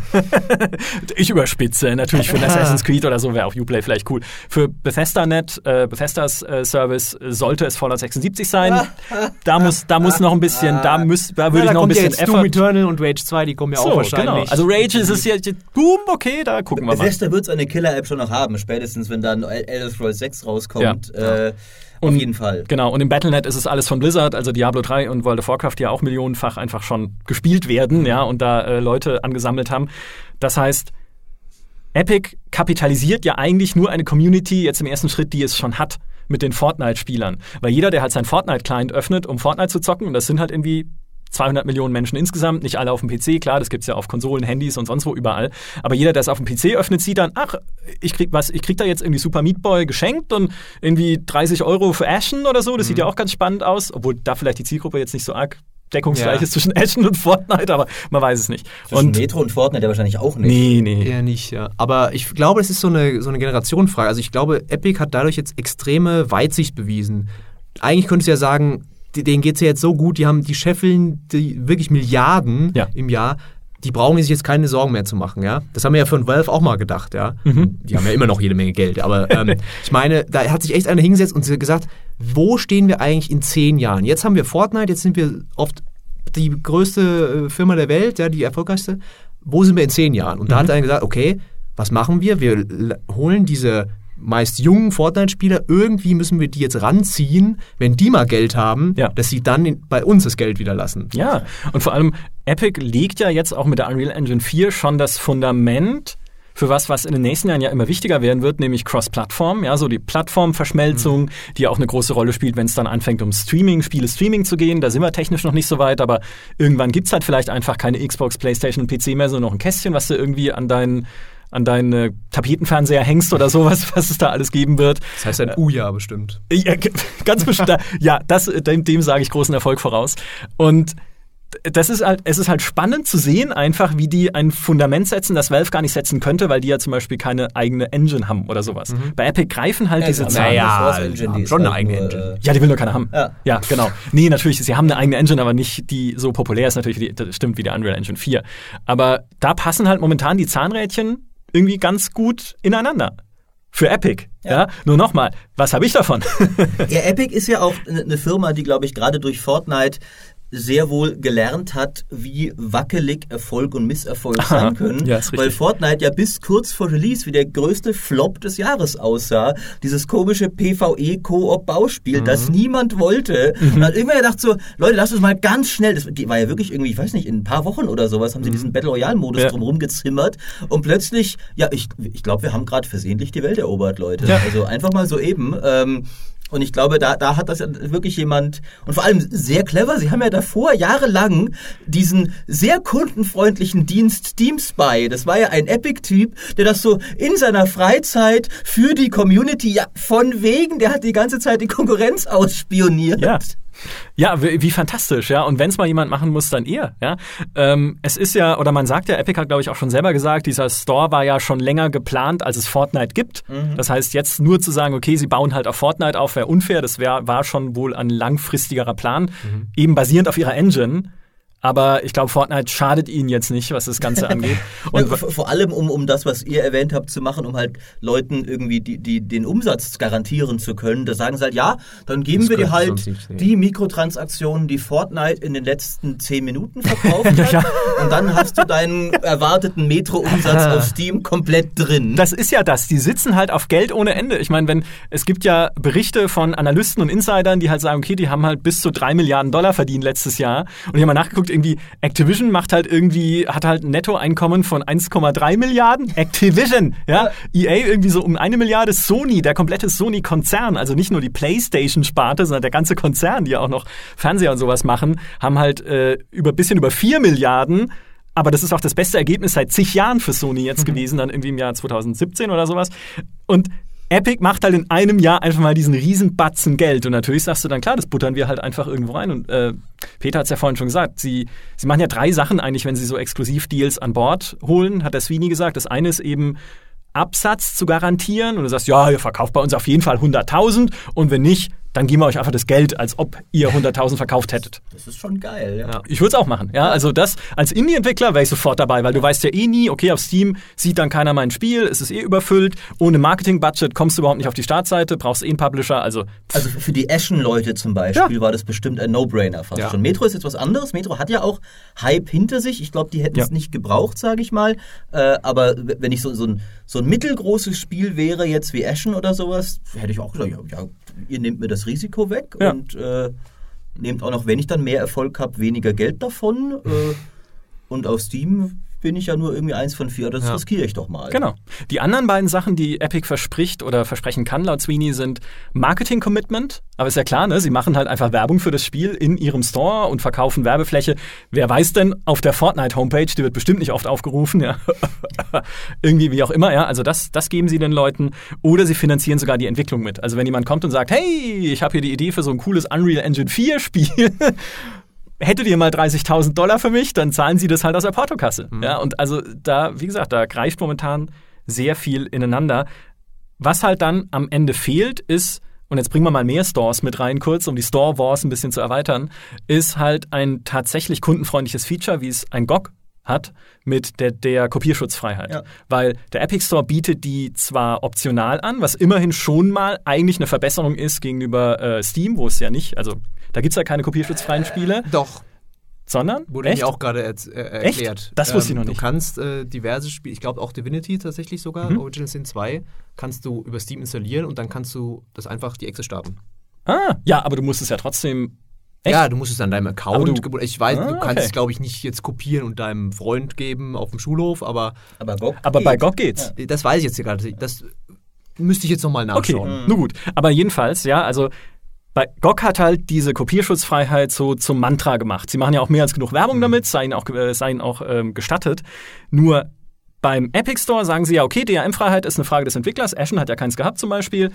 ich überspitze, natürlich für ein [LAUGHS] Assassin's Creed oder so wäre auch Uplay vielleicht cool. Für Bethesda.net, äh, Bethesdas äh, Service äh, sollte es Fallout 76 sein. da muss, da muss noch ein bisschen, da, müß, da würde ich noch ein bisschen jetzt Effort. Doom Eternal und Rage 2, die kommen ja auch So, wahrscheinlich. genau. Also Rage ist es jetzt, boom, okay, da gucken wir mal. Bethesda wird eine Killer-App schon noch haben, spätestens wenn dann Elder Scrolls 6 rauskommt. Äh, auf Und- jeden Fall. Genau, und im Battle.net ist es alles von Blizzard, also Diablo 3 und World of Warcraft, die ja auch millionenfach einfach schon gespielt werden, ja, und da äh, Leute angesammelt haben. Das heißt, Epic kapitalisiert ja eigentlich nur eine Community jetzt im ersten Schritt, die es schon hat mit den Fortnite-Spielern. Weil jeder, der halt sein Fortnite-Client öffnet, um Fortnite zu zocken, und das sind halt irgendwie 200 Millionen Menschen insgesamt, nicht alle auf dem PC, klar, das gibt's ja auf Konsolen, Handys und sonst wo überall. Aber jeder, der es auf dem PC öffnet, sieht dann, ach, ich krieg was, ich krieg da jetzt irgendwie Super Meat Boy geschenkt und irgendwie 30 Euro für Ashen oder so. Das sieht ja auch ganz spannend aus, obwohl da vielleicht die Zielgruppe jetzt nicht so arg deckungsgleich Ja. ist zwischen [LAUGHS] Ashen und Fortnite, aber man weiß es nicht. Zwischen Und Metro und Fortnite ja wahrscheinlich auch nicht. nee, nee. Eher nicht, ja. Aber ich glaube, es ist so eine, so eine Generationenfrage. Also ich glaube, Epic hat dadurch jetzt extreme Weitsicht bewiesen. Eigentlich könntest du ja sagen, denen geht es ja jetzt so gut, die haben, die scheffeln die wirklich Milliarden Ja. im Jahr. Die brauchen sich jetzt keine Sorgen mehr zu machen, ja. Das haben wir ja von Valve auch mal gedacht, ja. Die haben ja immer noch jede Menge Geld. Aber ähm, [LAUGHS] ich meine, da hat sich echt einer hingesetzt und gesagt, wo stehen wir eigentlich in zehn Jahren? Jetzt haben wir Fortnite, jetzt sind wir oft die größte äh, Firma der Welt, ja, die erfolgreichste. Wo sind wir in zehn Jahren? Und da hat einer gesagt, okay, was machen wir? Wir holen diese meist jungen Fortnite-Spieler, irgendwie müssen wir die jetzt ranziehen, wenn die mal Geld haben, Ja. dass sie dann bei uns das Geld wieder lassen. Ja, und vor allem Epic legt ja jetzt auch mit der Unreal Engine 4 schon das Fundament für was, was in den nächsten Jahren ja immer wichtiger werden wird, nämlich Cross-Plattform, ja, so die Plattformverschmelzung, die ja auch eine große Rolle spielt, wenn es dann anfängt, um Streaming, Spiele Streaming zu gehen. Da sind wir technisch noch nicht so weit, aber irgendwann gibt's halt vielleicht einfach keine Xbox, Playstation und PC mehr, sondern noch ein Kästchen, was du irgendwie an deinen an deinen äh, Tapetenfernseher hängst oder sowas, [LAUGHS] was es da alles geben wird. Das heißt ein Uja bestimmt. Ja, g- [LAUGHS] ganz bestimmt. ja, das, dem, dem sage ich großen Erfolg voraus. Und das ist halt, es ist halt spannend zu sehen, einfach, wie die ein Fundament setzen, das Valve gar nicht setzen könnte, weil die ja zum Beispiel keine eigene Engine haben oder sowas. Bei Epic greifen halt diese Ja, Zahlen. naja, Source Engine, die ist schon eine halt eigene Engine. äh, Ja, die will nur keiner haben. Ja. genau. Nee, natürlich, sie haben eine eigene Engine, aber nicht die so populär ist natürlich, wie die, das stimmt, wie der Unreal Engine 4. Aber da passen halt momentan die Zahnrädchen irgendwie ganz gut ineinander. Für Epic. Ja. Ja. Nur nochmal, was habe ich davon? Ja, Epic ist ja auch eine Firma, die, glaube ich, gerade durch Fortnite sehr wohl gelernt hat, wie wackelig Erfolg und Misserfolg Aha. sein können. Ja, weil Fortnite ja bis kurz vor Release wie der größte Flop des Jahres aussah. Dieses komische PvE-Koop-Bauspiel, das niemand wollte. Und dann irgendwann gedacht so, Leute, lasst uns mal ganz schnell, das war ja wirklich irgendwie, ich weiß nicht, in ein paar Wochen oder sowas haben sie diesen Battle Royale-Modus Ja. drumherum gezimmert und plötzlich, ja, ich, ich glaube, wir haben gerade versehentlich die Welt erobert, Leute. Ja. Also einfach mal so eben. Ähm, und ich glaube, da, da hat das wirklich jemand, und vor allem sehr clever, sie haben ja davor jahrelang diesen sehr kundenfreundlichen Dienst Steam Spy, das war ja ein Epic-Typ, der das so in seiner Freizeit für die Community, ja, von wegen, der hat die ganze Zeit die Konkurrenz ausspioniert. Ja. Ja, wie, wie fantastisch, ja. Und wenn es mal jemand machen muss, dann ihr, ja. Ähm, es ist ja, oder man sagt ja, Epic hat, glaube ich, auch schon selber gesagt, dieser Store war ja schon länger geplant, als es Fortnite gibt. Das heißt, jetzt nur zu sagen, okay, sie bauen halt auf Fortnite auf, wäre unfair. Das wär, war schon wohl ein langfristigerer Plan, eben basierend auf ihrer Engine. Aber ich glaube, Fortnite schadet ihnen jetzt nicht, was das Ganze [LAUGHS] angeht. Und Und vor allem, um, um das, was ihr erwähnt habt, zu machen, um halt Leuten irgendwie die, die, den Umsatz garantieren zu können. Da sagen sie halt, ja, dann geben Das wir dir halt die Mikrotransaktionen, die Fortnite in den letzten zehn Minuten verkauft [LAUGHS] hat. Ja. Und dann hast du deinen erwarteten Metro-Umsatz [LAUGHS] auf Steam komplett drin. Das ist ja das. Die sitzen halt auf Geld ohne Ende. Ich meine, wenn es gibt ja Berichte von Analysten und Insidern, die halt sagen, okay, die haben halt bis zu drei Milliarden Dollar verdient letztes Jahr. Und ich habe mal nachgeguckt, irgendwie Activision macht halt irgendwie hat halt ein Nettoeinkommen von 1,3 Milliarden. Activision, ja. EA irgendwie so um eine Milliarde. Sony, der komplette Sony-Konzern, also nicht nur die PlayStation-Sparte, sondern der ganze Konzern, die ja auch noch Fernseher und sowas machen, haben halt äh, über bisschen über vier Milliarden. Aber das ist auch das beste Ergebnis seit zig Jahren für Sony jetzt gewesen, dann irgendwie im Jahr 2017 oder sowas. Und Epic macht halt in einem Jahr einfach mal diesen riesen Batzen Geld. Und natürlich sagst du dann, klar, das buttern wir halt einfach irgendwo rein. Und äh, Peter hat es ja vorhin schon gesagt, sie, sie machen ja drei Sachen eigentlich, wenn sie so Exklusivdeals an Bord holen, hat der Sweeney gesagt. Das eine ist eben Absatz zu garantieren. Und du sagst, ja, ihr verkauft bei uns auf jeden Fall 100.000. Und wenn nicht, dann geben wir euch einfach das Geld, als ob ihr 100.000 verkauft hättet. Das ist schon geil, ja. Ja. Ich würde es auch machen. Ja, also das als Indie-Entwickler wäre ich sofort dabei, weil du weißt ja eh nie, okay, auf Steam sieht dann keiner mein Spiel, es ist eh überfüllt, ohne Marketing-Budget kommst du überhaupt nicht auf die Startseite, brauchst eh einen Publisher, also Also für die Ashen-Leute zum Beispiel war das bestimmt ein No-Brainer fast Ja. schon. Metro ist jetzt was anderes. Metro hat ja auch Hype hinter sich. Ich glaube, die hätten es Ja. nicht gebraucht, sage ich mal. Äh, aber wenn ich so, so, ein, so ein mittelgroßes Spiel wäre, jetzt wie Ashen oder sowas, hätte ich auch gesagt, ja, ja ihr nehmt mir das Risiko weg Ja. und äh, nehmt auch noch, wenn ich dann mehr Erfolg habe, weniger Geld davon. Äh, und auf Steam bin ich ja nur irgendwie eins von vier, das Ja. riskiere ich doch mal. Genau. Die anderen beiden Sachen, die Epic verspricht oder versprechen kann laut Sweeney, sind Marketing-Commitment. Aber ist ja klar, ne? Sie machen halt einfach Werbung für das Spiel in ihrem Store und verkaufen Werbefläche. Wer weiß denn auf der Fortnite-Homepage, die wird bestimmt nicht oft aufgerufen, ja. [LAUGHS] Irgendwie wie auch immer, ja. Also das, das geben sie den Leuten. Oder sie finanzieren sogar die Entwicklung mit. Also wenn jemand kommt und sagt, hey, ich habe hier die Idee für so ein cooles Unreal Engine 4 Spiel. Hättet ihr mal 30.000 Dollar für mich, dann zahlen sie das halt aus der Portokasse. Ja, und also da, wie gesagt, da greift momentan sehr viel ineinander. Was halt dann am Ende fehlt, ist, und jetzt bringen wir mal mehr Stores mit rein kurz, um die Store Wars ein bisschen zu erweitern, ist halt ein tatsächlich kundenfreundliches Feature, wie es ein GOG hat mit der, der Kopierschutzfreiheit. Ja. Weil der Epic Store bietet die zwar optional an, was immerhin schon mal eigentlich eine Verbesserung ist gegenüber äh, Steam, wo es ja nicht, also da gibt es ja keine kopierschutzfreien Spiele, Doch, sondern wurde echt? mir auch gerade äh, Echt? erklärt. Das wusste ich noch Du nicht. kannst äh, diverse Spiele, ich glaube auch Divinity tatsächlich sogar, Mhm. Original Sin 2, kannst du über Steam installieren und dann kannst du das einfach die Exe starten. Ah, ja, aber du musst es ja trotzdem. Echt? Ja, du musst es an deinem Account, du- ich weiß, Ah, du kannst okay. es glaube ich nicht jetzt kopieren und deinem Freund geben auf dem Schulhof, aber Aber, GOG Aber bei geht. GOG geht's. das weiß ich jetzt hier gerade. Das müsste ich jetzt nochmal Okay, nachschauen. nur gut. Aber jedenfalls, ja, also bei GOG hat halt diese Kopierschutzfreiheit so zum Mantra gemacht. Sie machen ja auch mehr als genug Werbung damit, sei ihnen auch, äh, sei ihnen auch ähm, gestattet. Nur beim Epic Store sagen sie ja, okay, DRM-Freiheit ist eine Frage des Entwicklers. Ashen hat ja keins gehabt zum Beispiel.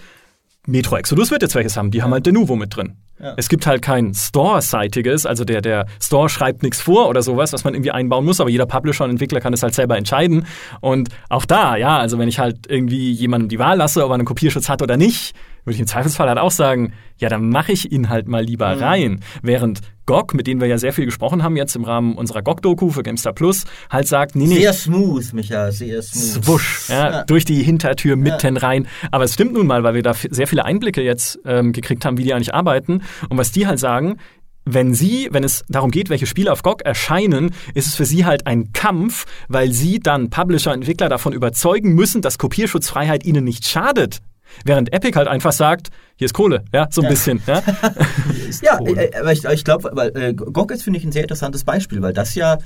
Metro Exodus wird jetzt welches haben. Die haben halt Denuvo mit drin. Ja. Es gibt halt kein Store-seitiges, also der, der Store schreibt nichts vor oder sowas, was man irgendwie einbauen muss, aber jeder Publisher und Entwickler kann es halt selber entscheiden. Und auch da, ja, also wenn ich halt irgendwie jemandem die Wahl lasse, ob er einen Kopierschutz hat oder nicht, würde ich im Zweifelsfall halt auch sagen, ja, dann mache ich ihn halt mal lieber Mhm. rein. Während GOG, mit denen wir ja sehr viel gesprochen haben jetzt im Rahmen unserer GOG-Doku für GameStar Plus, halt sagt, nee, nee, Sehr smooth, Micha, sehr smooth. Swusch, ja, Ja. durch die Hintertür mitten rein. Aber es stimmt nun mal, weil wir da sehr viele Einblicke jetzt ähm, gekriegt haben, wie die eigentlich arbeiten. Und was die halt sagen, wenn sie, wenn es darum geht, welche Spiele auf GOG erscheinen, ist es für sie halt ein Kampf, weil sie dann Publisher, Entwickler davon überzeugen müssen, dass Kopierschutzfreiheit ihnen nicht schadet. Während Epic halt einfach sagt, hier ist Kohle, ja, so ein bisschen, ja. [LAUGHS] Ja, äh, aber ich, ich glaube, weil äh, GOG ist, finde ich, ein sehr interessantes Beispiel, weil das ja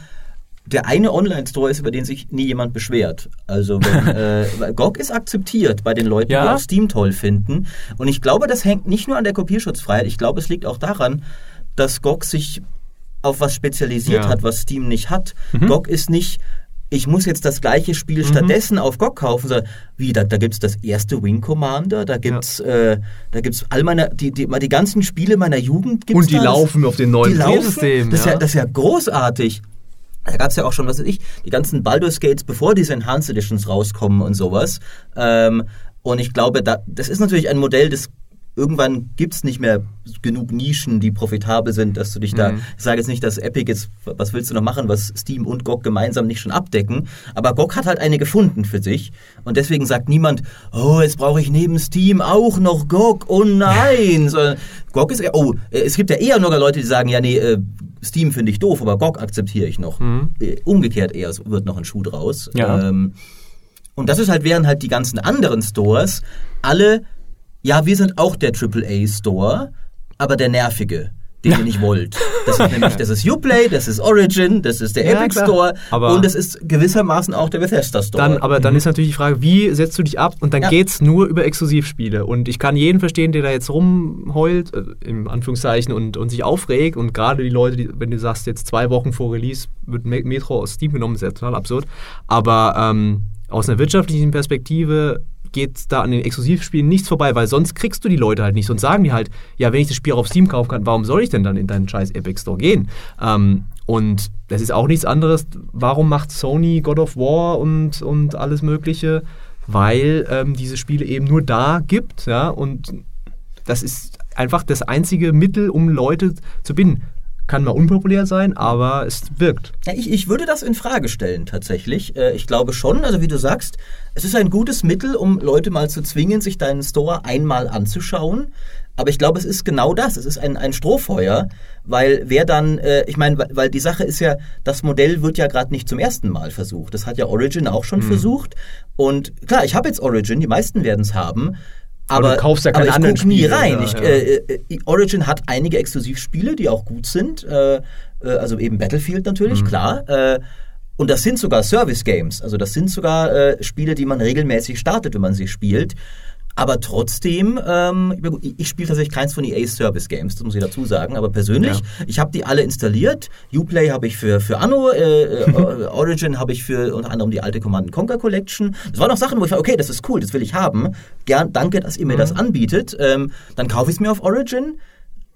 der eine Online-Store ist, über den sich nie jemand beschwert. Also wenn, [LAUGHS] äh, GOG ist akzeptiert bei den Leuten, die Ja. auch Steam toll finden. Und ich glaube, das hängt nicht nur an der Kopierschutzfreiheit. Ich glaube, es liegt auch daran, dass GOG sich auf was spezialisiert Ja. hat, was Steam nicht hat. Mhm. GOG ist nicht ich muss jetzt das gleiche Spiel stattdessen auf GOG kaufen, sondern wie, da, da gibt es das erste Wing Commander, da gibt's, äh, da gibt's all meine, die, die, die ganzen Spiele meiner Jugend gibt's Und die da. Das- laufen auf den neuen die Betriebssystem, Das ist ja, ja. das ist ja großartig. Da gab es ja auch schon, was weiß ich, die ganzen Baldur's Gates, bevor diese Enhanced Editions rauskommen und sowas. Ähm, und ich glaube, da, das ist natürlich ein Modell, das irgendwann gibt's nicht mehr genug Nischen, die profitabel sind, dass du dich da, Mhm. ich sage jetzt nicht, dass Epic jetzt, was willst du noch machen, was Steam und GOG gemeinsam nicht schon abdecken, aber GOG hat halt eine gefunden für sich und deswegen sagt niemand, oh, jetzt brauche ich neben Steam auch noch GOG, oh nein, sondern GOG ist, oh, es gibt ja eher nur Leute, die sagen, ja nee, äh, Steam finde ich doof, aber GOG akzeptiere ich noch. Äh, Umgekehrt eher so wird noch ein Schuh draus. Ja. Ähm, und das ist halt, während halt die ganzen anderen Stores alle, ja, wir sind auch der AAA-Store, aber der nervige, den ihr nicht wollt. Das ist nämlich, das ist Uplay, das ist Origin, das ist der Ja, Epic klar. Store Aber- und das ist gewissermaßen auch der Bethesda Store. Dann, aber dann ist natürlich die Frage, wie setzt du dich ab? Und dann Ja. geht's nur über Exklusivspiele. Und ich kann jeden verstehen, der da jetzt rumheult, äh, im Anführungszeichen, und, und sich aufregt. Und gerade die Leute, die, wenn du sagst, jetzt zwei Wochen vor Release wird Me- Metro aus Steam genommen, ist ja total absurd. Aber ähm, aus einer wirtschaftlichen Perspektive geht da an den Exklusivspielen nichts vorbei, weil sonst kriegst du die Leute halt nicht. Sonst sagen die halt, ja, wenn ich das Spiel auch auf Steam kaufen kann, warum soll ich denn dann in deinen scheiß Epic Store gehen? Ähm, und das ist auch nichts anderes. Warum macht Sony God of War und, und alles Mögliche? Weil ähm, diese Spiele eben nur da gibt, ja, und das ist einfach das einzige Mittel, um Leute zu binden. Kann mal unpopulär sein, aber es wirkt. Ja, ich, ich würde das in Frage stellen, tatsächlich. Äh, Ich glaube schon, also wie du sagst, es ist ein gutes Mittel, um Leute mal zu zwingen, sich deinen Store einmal anzuschauen. Aber ich glaube, es ist genau das. Es ist ein, ein Strohfeuer, weil wer dann, äh, ich meine, weil, weil die Sache ist ja, das Modell wird ja gerade nicht zum ersten Mal versucht. Das hat ja Origin auch schon versucht. Und klar, ich habe jetzt Origin, die meisten werden es haben. Aber Aber, du kaufst ja keine aber ich anderen guck nie Spiele, rein. ja, ich, ja. Äh, äh, Origin hat einige Exklusivspiele, die auch gut sind. Äh, äh, also eben Battlefield natürlich, Mhm. klar. Äh, und das sind sogar Service Games. Also das sind sogar äh, Spiele, die man regelmäßig startet, wenn man sie spielt. Aber trotzdem, ähm, ich, spiele tatsächlich keins von EA's Service Games, das muss ich dazu sagen. Aber persönlich, Ja. ich habe die alle installiert. Uplay habe ich für, für Anno, äh, äh, [LAUGHS] Origin habe ich für unter anderem die alte Command Conquer Collection. Das waren auch Sachen, wo ich war, okay, das ist cool, das will ich haben. Gern, danke, dass ihr mir das anbietet. Ähm, dann kaufe ich es mir auf Origin.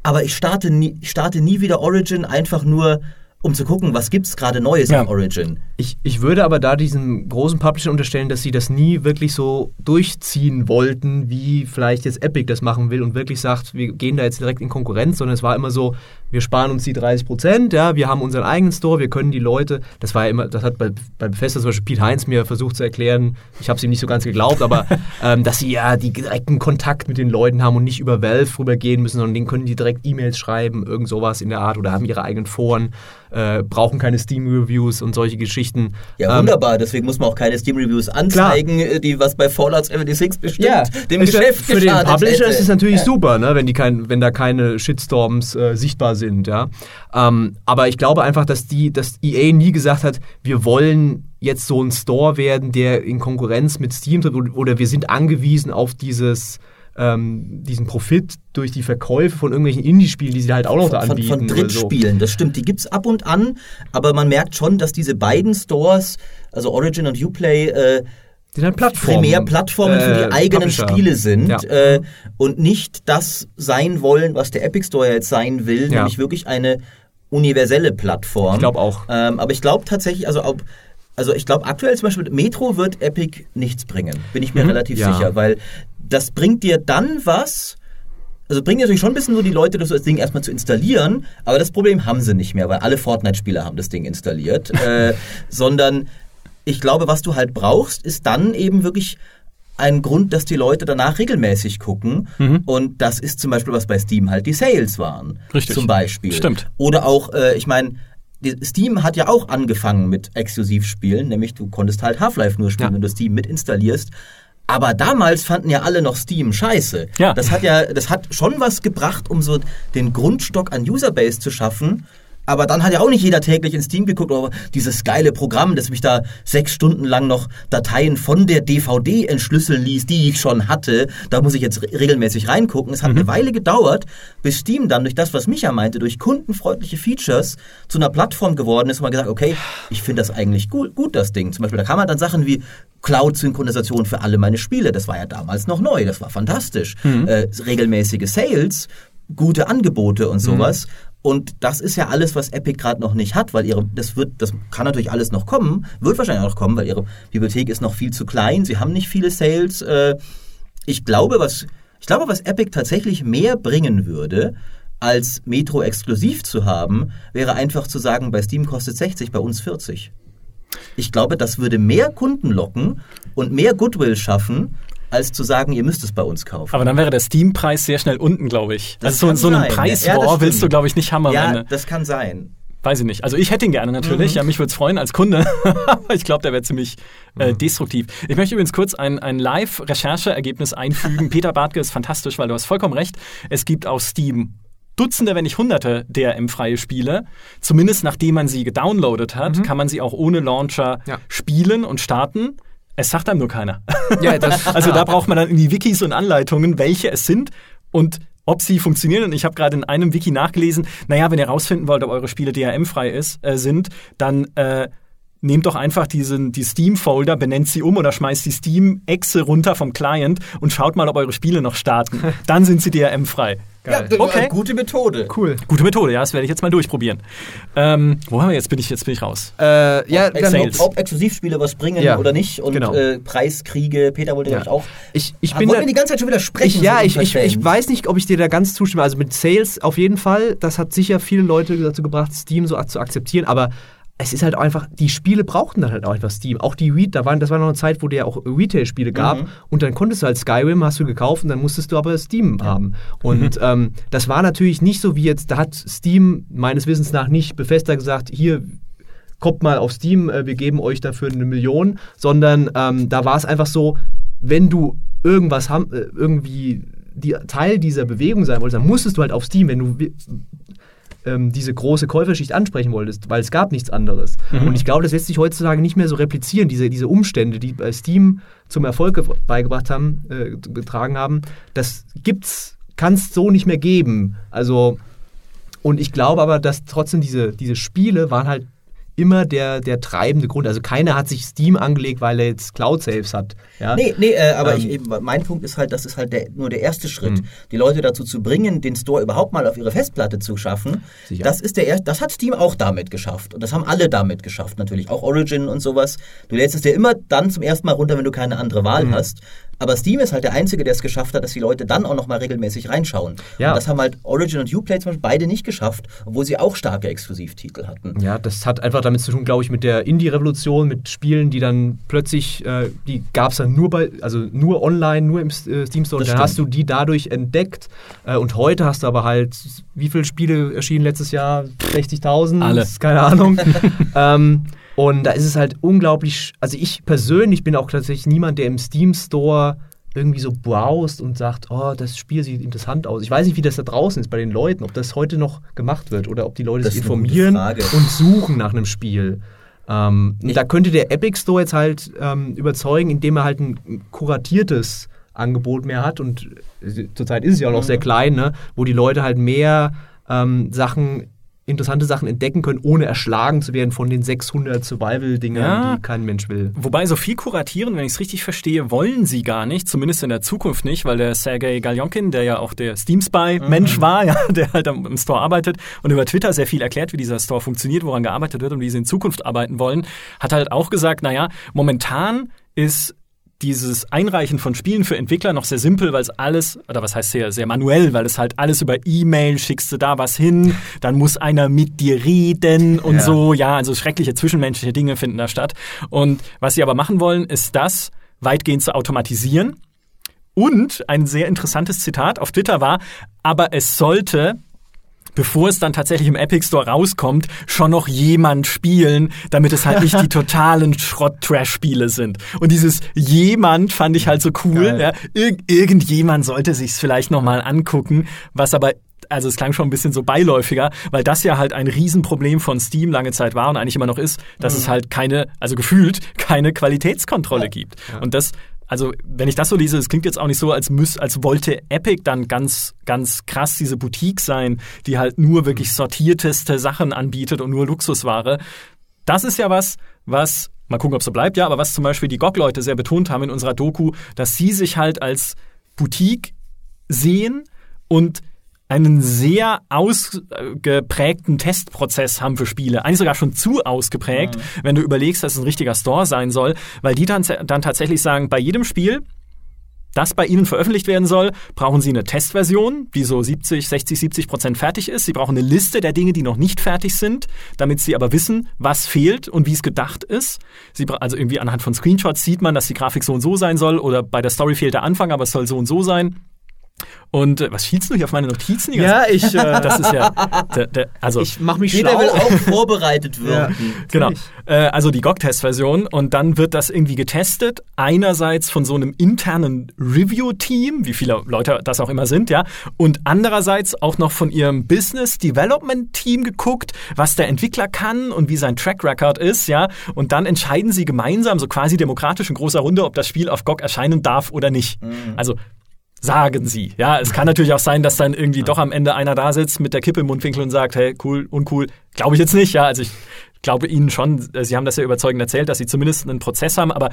Aber ich starte nie, ich starte nie wieder Origin einfach nur, um zu gucken, was gibt's gerade Neues Ja. Origin. Ich, ich würde aber da diesen großen Publisher unterstellen, dass sie das nie wirklich so durchziehen wollten, wie vielleicht jetzt Epic das machen will und wirklich sagt, wir gehen da jetzt direkt in Konkurrenz, sondern es war immer so, wir sparen uns die 30 Prozent, ja, wir haben unseren eigenen Store, wir können die Leute, das war ja immer, das hat bei, bei Bethesda zum Beispiel Pete Heinz mir versucht zu erklären, ich habe es ihm nicht so ganz geglaubt, aber [LAUGHS] ähm, dass sie ja die direkten Kontakt mit den Leuten haben und nicht über Valve rübergehen müssen, sondern denen können die direkt E-Mails schreiben, irgend sowas in der Art oder haben ihre eigenen Foren, äh, brauchen keine Steam-Reviews und solche Geschichten. Ja, Ähm, wunderbar. Deswegen muss man auch keine Steam-Reviews anzeigen, äh, die was bei Fallout 76 bestimmt dem ja- Geschäft für den Publisher hätte. ist es natürlich Ja. super, ne, wenn, die kein, wenn da keine Shitstorms äh, sichtbar sind. Ja? Ähm, aber ich glaube einfach, dass, die, dass EA nie gesagt hat, wir wollen jetzt so ein Store werden, der in Konkurrenz mit Steam tritt oder wir sind angewiesen auf dieses ähm, diesen Profit durch die Verkäufe von irgendwelchen Indie-Spielen, die sie halt auch noch da von, anbieten. von so. Drittspielen, das stimmt. Die gibt's ab und an, aber man merkt schon, dass diese beiden Stores, also Origin und Uplay, äh, sind halt Plattformen. primär Plattformen für äh, die eigenen Publisher. Spiele sind Ja. äh, und nicht das sein wollen, was der Epic Store jetzt sein will, Ja. nämlich wirklich eine universelle Plattform. Ich glaube auch. Ähm, aber ich glaube tatsächlich, also ob, also ich glaube aktuell zum Beispiel mit Metro wird Epic nichts bringen, bin ich mir relativ Mhm. Ja. sicher, weil das bringt dir dann was. Also bringt natürlich schon ein bisschen so die Leute, das, Ding erstmal zu installieren, aber das Problem haben sie nicht mehr, weil alle Fortnite-Spieler haben das Ding installiert. [LAUGHS] äh, sondern ich glaube, was du halt brauchst, ist dann eben wirklich ein Grund, dass die Leute danach regelmäßig gucken. Mhm. Und das ist zum Beispiel, was bei Steam halt die Sales waren. Richtig. Zum Beispiel. Stimmt. Oder auch, äh, ich meine, Steam hat ja auch angefangen mit Exklusivspielen, nämlich du konntest halt Half-Life nur spielen, Ja. wenn du Steam mit installierst. Aber damals fanden ja alle noch Steam scheiße. Ja. Das hat ja, das hat schon was gebracht, um so den Grundstock an Userbase zu schaffen. Aber dann hat ja auch nicht jeder täglich in Steam geguckt, aber dieses geile Programm, das mich da sechs Stunden lang noch Dateien von der DVD entschlüsseln ließ, die ich schon hatte. Da muss ich jetzt re- regelmäßig reingucken. Es hat eine Weile gedauert, bis Steam dann durch das, was Micha meinte, durch kundenfreundliche Features zu einer Plattform geworden ist, wo man gesagt okay, ich finde das eigentlich gut, gut, das Ding. Zum Beispiel, da kam man dann Sachen wie Cloud-Synchronisation für alle meine Spiele. Das war ja damals noch neu, das war fantastisch. Äh, regelmäßige Sales, gute Angebote und sowas. Und das ist ja alles, was Epic gerade noch nicht hat, weil ihre, das wird, das kann natürlich alles noch kommen, wird wahrscheinlich auch noch kommen, weil ihre Bibliothek ist noch viel zu klein, sie haben nicht viele Sales. Äh, ich glaube, was, ich glaube, was Epic tatsächlich mehr bringen würde, als Metro exklusiv zu haben, wäre einfach zu sagen, bei Steam kostet 60, bei uns 40. Ich glaube, das würde mehr Kunden locken und mehr Goodwill schaffen, als zu sagen, ihr müsst es bei uns kaufen. Aber dann wäre der Steam-Preis sehr schnell unten, glaube ich. Das also so, so einen. Preis Ja, boah, willst du, glaube ich, nicht haben am ja, Ende. das kann sein. Weiß ich nicht. Also ich hätte ihn gerne natürlich. Ja, mich würde es freuen als Kunde. [LAUGHS] Aber ich glaube, der wäre ziemlich äh, destruktiv. Ich möchte übrigens kurz ein, ein Live-Rechercheergebnis einfügen. [LAUGHS] Peter Bartke ist fantastisch, weil du hast vollkommen recht. Es gibt auf Steam Dutzende, wenn nicht Hunderte DRM-freie Spiele. Zumindest nachdem man sie gedownloadet hat, kann man sie auch ohne Launcher Ja. spielen und starten. Es sagt einem nur keiner. [LAUGHS] Ja, [LAUGHS] also da braucht man dann in die Wikis und Anleitungen, welche es sind und ob sie funktionieren. Und ich habe gerade in einem Wiki nachgelesen, naja, wenn ihr rausfinden wollt, ob eure Spiele DRM-frei äh, sind, dann äh, nehmt doch einfach diesen, die Steam-Folder, benennt sie um oder schmeißt die Steam-Exe runter vom Client und schaut mal, ob eure Spiele noch starten. [LAUGHS] Dann sind sie DRM-frei. Geil. war Okay. gute Methode. Cool. Gute Methode, ja, das werde ich jetzt mal durchprobieren. Ähm, wo haben wir jetzt? Bin ich, jetzt bin ich raus. Äh, ja, Ob, dann, Sales. ob Exklusivspiele was bringen Ja, oder nicht und genau. äh, Preiskriege, Peter wollte Ja. ja. auch. ich, ich Ah, bin da, wir die ganze Zeit schon wieder sprechen? ich, ja, so ich, ich, ich weiß nicht, ob ich dir da ganz zustimme. Also mit Sales auf jeden Fall, das hat sicher viele Leute dazu gebracht, Steam so zu akzeptieren, aber es ist halt einfach, die Spiele brauchten dann halt auch einfach Steam. Auch die Re da waren, das war noch eine Zeit, wo der auch Retail-Spiele gab Mhm. und dann konntest du halt Skyrim, hast du gekauft und dann musstest du aber Steam haben. [LAUGHS] Und ähm, das war natürlich nicht so wie jetzt, da hat Steam meines Wissens nach nicht Bethesda gesagt, hier, kommt mal auf Steam, äh, wir geben euch dafür eine Million, sondern ähm, da war es einfach so, wenn du irgendwas ham, äh, irgendwie die, Teil dieser Bewegung sein wolltest, dann musstest du halt auf Steam, wenn du ähm, diese große Käuferschicht ansprechen wolltest, weil es gab nichts anderes. Und ich glaube, das lässt sich heutzutage nicht mehr so replizieren, diese, diese Umstände, die bei Steam zum Erfolg ge- beigebracht haben, äh, getragen haben, das gibt's, kann es so nicht mehr geben. Also und ich glaube aber, dass trotzdem diese, diese Spiele waren halt immer der, der treibende Grund. Also keiner hat sich Steam angelegt, weil er jetzt Cloud-Saves hat. Ja? Nee, nee, äh, aber Ähm. ich, eben, mein Punkt ist halt, das ist halt der, nur der erste Schritt. Die Leute dazu zu bringen, den Store überhaupt mal auf ihre Festplatte zu schaffen, Sicher. das ist der erste, das hat Steam auch damit geschafft. Und das haben alle damit geschafft, natürlich. Auch Origin und sowas. Du lädst es dir immer dann zum ersten Mal runter, wenn du keine andere Wahl Mhm. hast. Aber Steam ist halt der Einzige, der es geschafft hat, dass die Leute dann auch noch mal regelmäßig reinschauen. Ja. Und das haben halt Origin und Uplay zum Beispiel beide nicht geschafft, obwohl sie auch starke Exklusivtitel hatten. Ja, das hat einfach damit zu tun, glaube ich, mit der Indie-Revolution, mit Spielen, die dann plötzlich, äh, die gab es dann nur bei, also nur online, nur im äh, Steam Store. Und Das dann hast du die dadurch entdeckt. Äh, und heute hast du aber halt, wie viele Spiele erschienen letztes Jahr? 60.000? Alle. Keine Ahnung. [LAUGHS] ähm, und da ist es halt unglaublich, also ich persönlich bin auch tatsächlich niemand, der im Steam Store irgendwie so browst und sagt, oh, das Spiel sieht interessant aus. Ich weiß nicht, wie das da draußen ist bei den Leuten, ob das heute noch gemacht wird oder ob die Leute Das sich informieren und suchen nach einem Spiel. Ähm, da könnte der Epic Store jetzt halt ähm, überzeugen, indem er halt ein kuratiertes Angebot mehr hat. Und äh, zurzeit ist es ja auch noch Mhm. sehr klein, ne? wo die Leute halt mehr ähm, Sachen interessante Sachen entdecken können, ohne erschlagen zu werden von den 600 Survival-Dingern, Ja. die kein Mensch will. Wobei so viel kuratieren, wenn ich es richtig verstehe, wollen sie gar nicht, zumindest in der Zukunft nicht, weil der Sergei Galjonkin, der ja auch der Steam Spy Mensch war, ja, [LAUGHS] der halt am, im Store arbeitet und über Twitter sehr viel erklärt, wie dieser Store funktioniert, woran gearbeitet wird und wie sie in Zukunft arbeiten wollen, hat halt auch gesagt, naja, momentan ist dieses Einreichen von Spielen für Entwickler noch sehr simpel, weil es alles, oder was heißt sehr, sehr manuell, weil es halt alles über E-Mail schickst du da was hin, dann muss einer mit dir reden und Ja. so, ja, also schreckliche zwischenmenschliche Dinge finden da statt. Und was sie aber machen wollen, ist das weitgehend zu automatisieren. Und ein sehr interessantes Zitat auf Twitter war, aber es sollte bevor es dann tatsächlich im Epic Store rauskommt, schon noch jemand spielen, damit es halt nicht die [LAUGHS] totalen Schrott-Trash-Spiele sind. Und dieses jemand fand ich halt so cool. Ja. Ir irgendjemand sollte sich's vielleicht noch mal angucken, was aber also es klang schon ein bisschen so beiläufiger, weil das ja halt ein Riesenproblem von Steam lange Zeit war und eigentlich immer noch ist, dass es halt keine, also gefühlt keine Qualitätskontrolle gibt. Und das also wenn ich das so lese, es klingt jetzt auch nicht so, als müß, als wollte Epic dann ganz, ganz krass diese Boutique sein, die halt nur wirklich sortierteste Sachen anbietet und nur Luxusware. Das ist ja was, was, mal gucken, ob es so bleibt, ja, aber was zum Beispiel die GOG-Leute sehr betont haben in unserer Doku, dass sie sich halt als Boutique sehen und einen sehr ausgeprägten Testprozess haben für Spiele. Eigentlich sogar schon zu ausgeprägt, wenn du überlegst, dass es ein richtiger Store sein soll, weil die dann, dann tatsächlich sagen, bei jedem Spiel, das bei Ihnen veröffentlicht werden soll, brauchen Sie eine Testversion, die so 70, 60, 70 Prozent fertig ist. Sie brauchen eine Liste der Dinge, die noch nicht fertig sind, damit Sie aber wissen, was fehlt und wie es gedacht ist. Sie, also irgendwie anhand von Screenshots sieht man, dass die Grafik so und so sein soll oder bei der Story fehlt der Anfang, aber es soll so und so sein. Und äh, was schielst du hier auf meine Notizen? Ja, ich, äh, [LAUGHS] das ist ja, der, der, also ich mache mich Jeder schlau. will auch [LAUGHS] vorbereitet werden. Genau. Äh, also die GOG-Testversion und dann wird das irgendwie getestet. Einerseits von so einem internen Review-Team, wie viele Leute das auch immer sind, ja, und andererseits auch noch von ihrem Business Development Team geguckt, was der Entwickler kann und wie sein Track Record ist, ja, und dann entscheiden sie gemeinsam, so quasi demokratisch in großer Runde, ob das Spiel auf GOG erscheinen darf oder nicht. Also sagen sie. Ja, es kann natürlich auch sein, dass dann irgendwie doch am Ende einer da sitzt mit der Kippe im Mundwinkel und sagt, hey, cool, uncool. Glaube ich jetzt nicht, ja. Also ich glaube Ihnen schon, äh, Sie haben das ja überzeugend erzählt, dass Sie zumindest einen Prozess haben, aber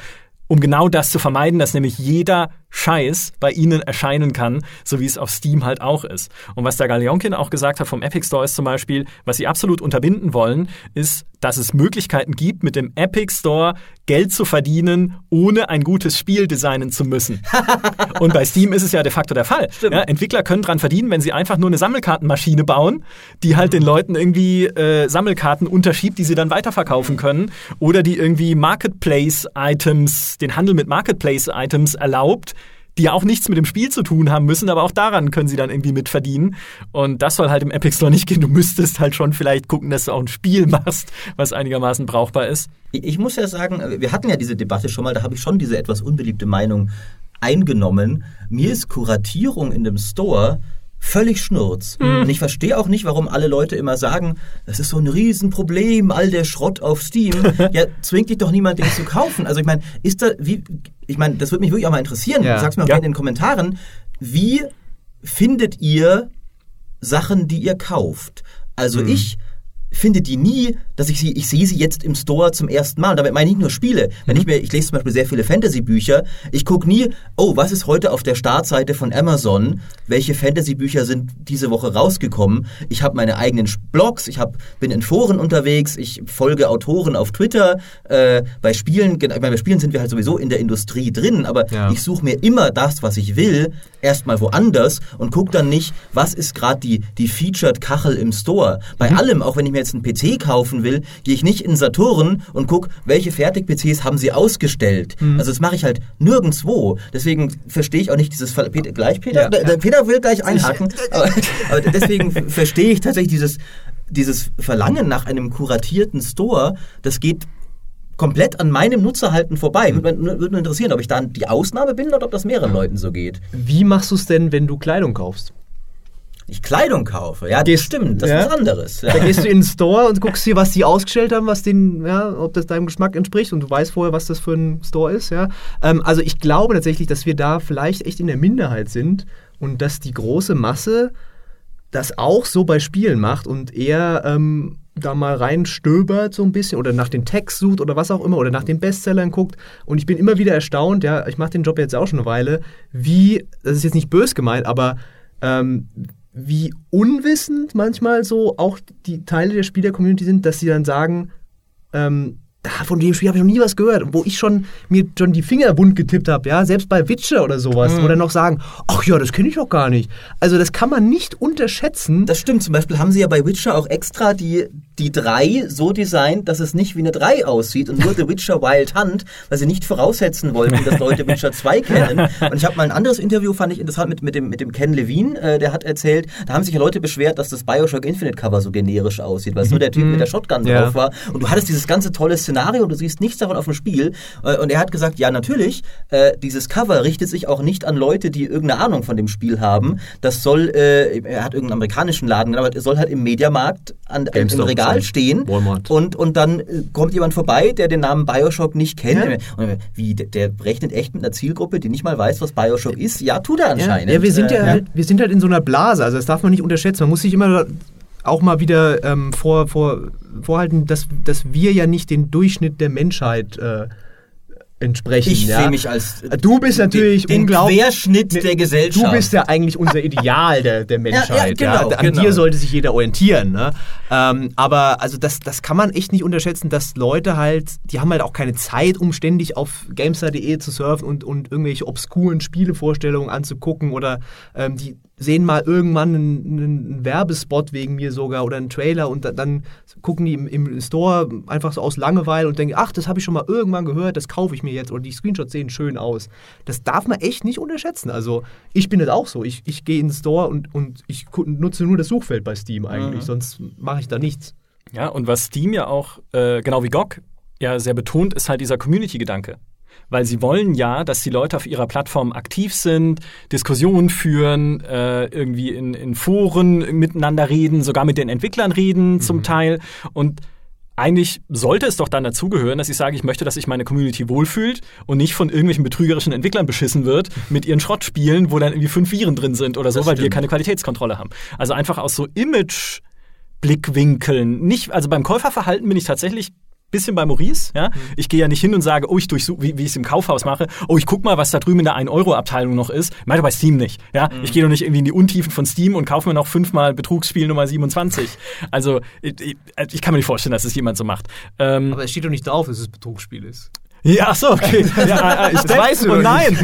um genau das zu vermeiden, dass nämlich jeder Scheiß bei Ihnen erscheinen kann, so wie es auf Steam halt auch ist. Und was der Galionkin auch gesagt hat vom Epic Store ist zum Beispiel, was Sie absolut unterbinden wollen, ist, dass es Möglichkeiten gibt, mit dem Epic Store Geld zu verdienen, ohne ein gutes Spiel designen zu müssen. [LAUGHS] Und bei Steam ist es ja de facto der Fall. Ja, Entwickler können dran verdienen, wenn sie einfach nur eine Sammelkartenmaschine bauen, die halt den Leuten irgendwie äh, Sammelkarten unterschiebt, die sie dann weiterverkaufen können. Oder die irgendwie Marketplace-Items, den Handel mit Marketplace-Items erlaubt, die ja auch nichts mit dem Spiel zu tun haben müssen, aber auch daran können sie dann irgendwie mitverdienen. Und das soll halt im Epic Store nicht gehen. Du müsstest halt schon vielleicht gucken, dass du auch ein Spiel [LAUGHS] machst, was einigermaßen brauchbar ist. Ich muss ja sagen, wir hatten ja diese Debatte schon mal, da habe ich schon diese etwas unbeliebte Meinung eingenommen. Mir ist Kuratierung in dem Store völlig Schnurz. Und ich verstehe auch nicht, warum alle Leute immer sagen, das ist so ein Riesenproblem, all der Schrott auf Steam. [LAUGHS] ja, zwingt dich doch niemand, den zu kaufen. Also ich meine, ist da, wie, ich meine, das würde mich wirklich auch mal interessieren. Ja. Sag's mir auch Ja. in den Kommentaren. Wie findet ihr Sachen, die ihr kauft? Also ich finde die nie, dass ich sie, ich sehe sie jetzt im Store zum ersten Mal. Damit meine ich nicht nur Spiele. Wenn ich mir, ich lese zum Beispiel sehr viele Fantasy-Bücher, ich gucke nie, oh, was ist heute auf der Startseite von Amazon? Welche Fantasy-Bücher sind diese Woche rausgekommen? Ich habe meine eigenen Blogs, ich hab, bin in Foren unterwegs, ich folge Autoren auf Twitter. Äh, bei Spielen, ich meine, bei Spielen sind wir halt sowieso in der Industrie drin, aber Ja. ich suche mir immer das, was ich will, erstmal woanders und gucke dann nicht, was ist gerade die, die Featured-Kachel im Store. Bei allem, auch wenn ich mir jetzt einen PC kaufen will, gehe ich nicht in Saturn und gucke, welche Fertig-PCs haben sie ausgestellt. Also das mache ich halt nirgendwo. Deswegen verstehe ich auch nicht dieses Ver Peter, gleich Peter? Ja, Der- ja. Peter will gleich einhaken. aber, [LAUGHS] aber deswegen verstehe ich tatsächlich dieses, dieses Verlangen nach einem kuratierten Store, das geht komplett an meinem Nutzerhalten vorbei. Würde würde mich interessieren, ob ich da die Ausnahme bin oder ob das mehreren Leuten so geht. Wie machst du es denn, wenn du Kleidung kaufst? Ich Kleidung kaufe, ja, das Gehst- stimmt, das ja. ist was anderes. Ja. Da [LAUGHS] gehst du in den Store und guckst dir, was die ausgestellt haben, was den, ja, ob das deinem Geschmack entspricht und du weißt vorher, was das für ein Store ist, ja. Ähm, also ich glaube tatsächlich, dass wir da vielleicht echt in der Minderheit sind und dass die große Masse das auch so bei Spielen macht und er ähm, da mal reinstöbert so ein bisschen oder nach den Text sucht oder was auch immer oder nach den Bestsellern guckt und ich bin immer wieder erstaunt, ja, ich mache den Job jetzt auch schon eine Weile, wie, das ist jetzt nicht bös gemeint, aber ähm, wie unwissend manchmal so auch die Teile der Spieler-Community sind, dass sie dann sagen, ähm, von dem Spiel habe ich noch nie was gehört, wo ich schon mir schon die Finger wund getippt habe, ja, selbst bei Witcher oder sowas, Mhm. oder noch sagen, ach ja, das kenne ich doch gar nicht. Also das kann man nicht unterschätzen. Das stimmt, zum Beispiel haben sie ja bei Witcher auch extra die, die 3 so designt, dass es nicht wie eine 3 aussieht und nur The Witcher Wild Hunt, weil sie nicht voraussetzen wollten, dass [LAUGHS] Leute Witcher 2 kennen. Und ich habe mal ein anderes Interview, fand ich interessant, mit, mit, dem, mit dem Ken Levine, äh, der hat erzählt, da haben sich ja Leute beschwert, dass das Bioshock Infinite Cover so generisch aussieht, weil es nur der Typ mit der Shotgun Ja. drauf war. Und du hattest dieses ganze tolle Szenario und du siehst nichts davon auf dem Spiel. Äh, Und er hat gesagt, ja natürlich, äh, dieses Cover richtet sich auch nicht an Leute, die irgendeine Ahnung von dem Spiel haben. Das soll, äh, er hat irgendeinen amerikanischen Laden, aber es soll halt im Mediamarkt an, im GameStop Regal sein. stehen. Walmart. Und, und dann äh, kommt jemand vorbei, der den Namen Bioshock nicht kennt. Ja. Und wie, der, der rechnet echt mit einer Zielgruppe, die nicht mal weiß, was Bioshock ist. Ja, tut er Ja, anscheinend. ja, wir sind ja, Äh, halt, wir sind halt in so einer Blase, also das darf man nicht unterschätzen. Man muss sich immer auch mal wieder ähm, vor, vor, vorhalten, dass, dass wir ja nicht den Durchschnitt der Menschheit äh, entsprechen. Ich ja? sehe mich als äh, Du bist natürlich den, den unglaublich. Querschnitt der Gesellschaft. Du bist ja eigentlich unser Ideal der, der Menschheit. ja, genau, An genau. dir sollte sich jeder orientieren. Ne? Ähm, aber also das, das kann man echt nicht unterschätzen, dass Leute halt, die haben halt auch keine Zeit, um ständig auf GameStar.de zu surfen und, und irgendwelche obskuren Spielevorstellungen anzugucken oder ähm, die sehen mal irgendwann einen, einen Werbespot wegen mir sogar oder einen Trailer und da, dann gucken die im, im Store einfach so aus Langeweile und denken, ach, das habe ich schon mal irgendwann gehört, das kaufe ich mir jetzt oder die Screenshots sehen schön aus. Das darf man echt nicht unterschätzen. Also ich bin das auch so. Ich, ich gehe in den Store und, und ich nutze nur das Suchfeld bei Steam eigentlich, sonst mache ich da nichts. Ja, und was Steam ja auch, äh, genau wie GOG, ja sehr betont, ist halt dieser Community-Gedanke. Weil sie wollen ja, dass die Leute auf ihrer Plattform aktiv sind, Diskussionen führen, äh, irgendwie in, in Foren miteinander reden, sogar mit den Entwicklern reden zum Teil. Und eigentlich sollte es doch dann dazugehören, dass ich sage, ich möchte, dass sich meine Community wohlfühlt und nicht von irgendwelchen betrügerischen Entwicklern beschissen wird mit ihren Schrottspielen, wo dann irgendwie fünf Viren drin sind oder so, Das weil wir stimmt. keine Qualitätskontrolle haben. Also einfach aus so Image Blickwinkeln. Nicht, also beim Käuferverhalten bin ich tatsächlich bisschen bei Maurice, ja. Ich gehe ja nicht hin und sage, oh, ich durchsuche, wie, wie ich es im Kaufhaus mache, oh, ich guck mal, was da drüben in der 1-Euro-Abteilung noch ist. Ich meine bei Steam nicht, ja. Ich gehe doch nicht irgendwie in die Untiefen von Steam und kaufe mir noch fünfmal Betrugsspiel Nummer 27. Also, ich, ich, ich kann mir nicht vorstellen, dass es jemand so macht. Ähm, Aber es steht doch nicht drauf, dass es Betrugsspiel ist. Ja, ach so, okay. [LAUGHS] Ja, äh, ich Das weißt du oh nein.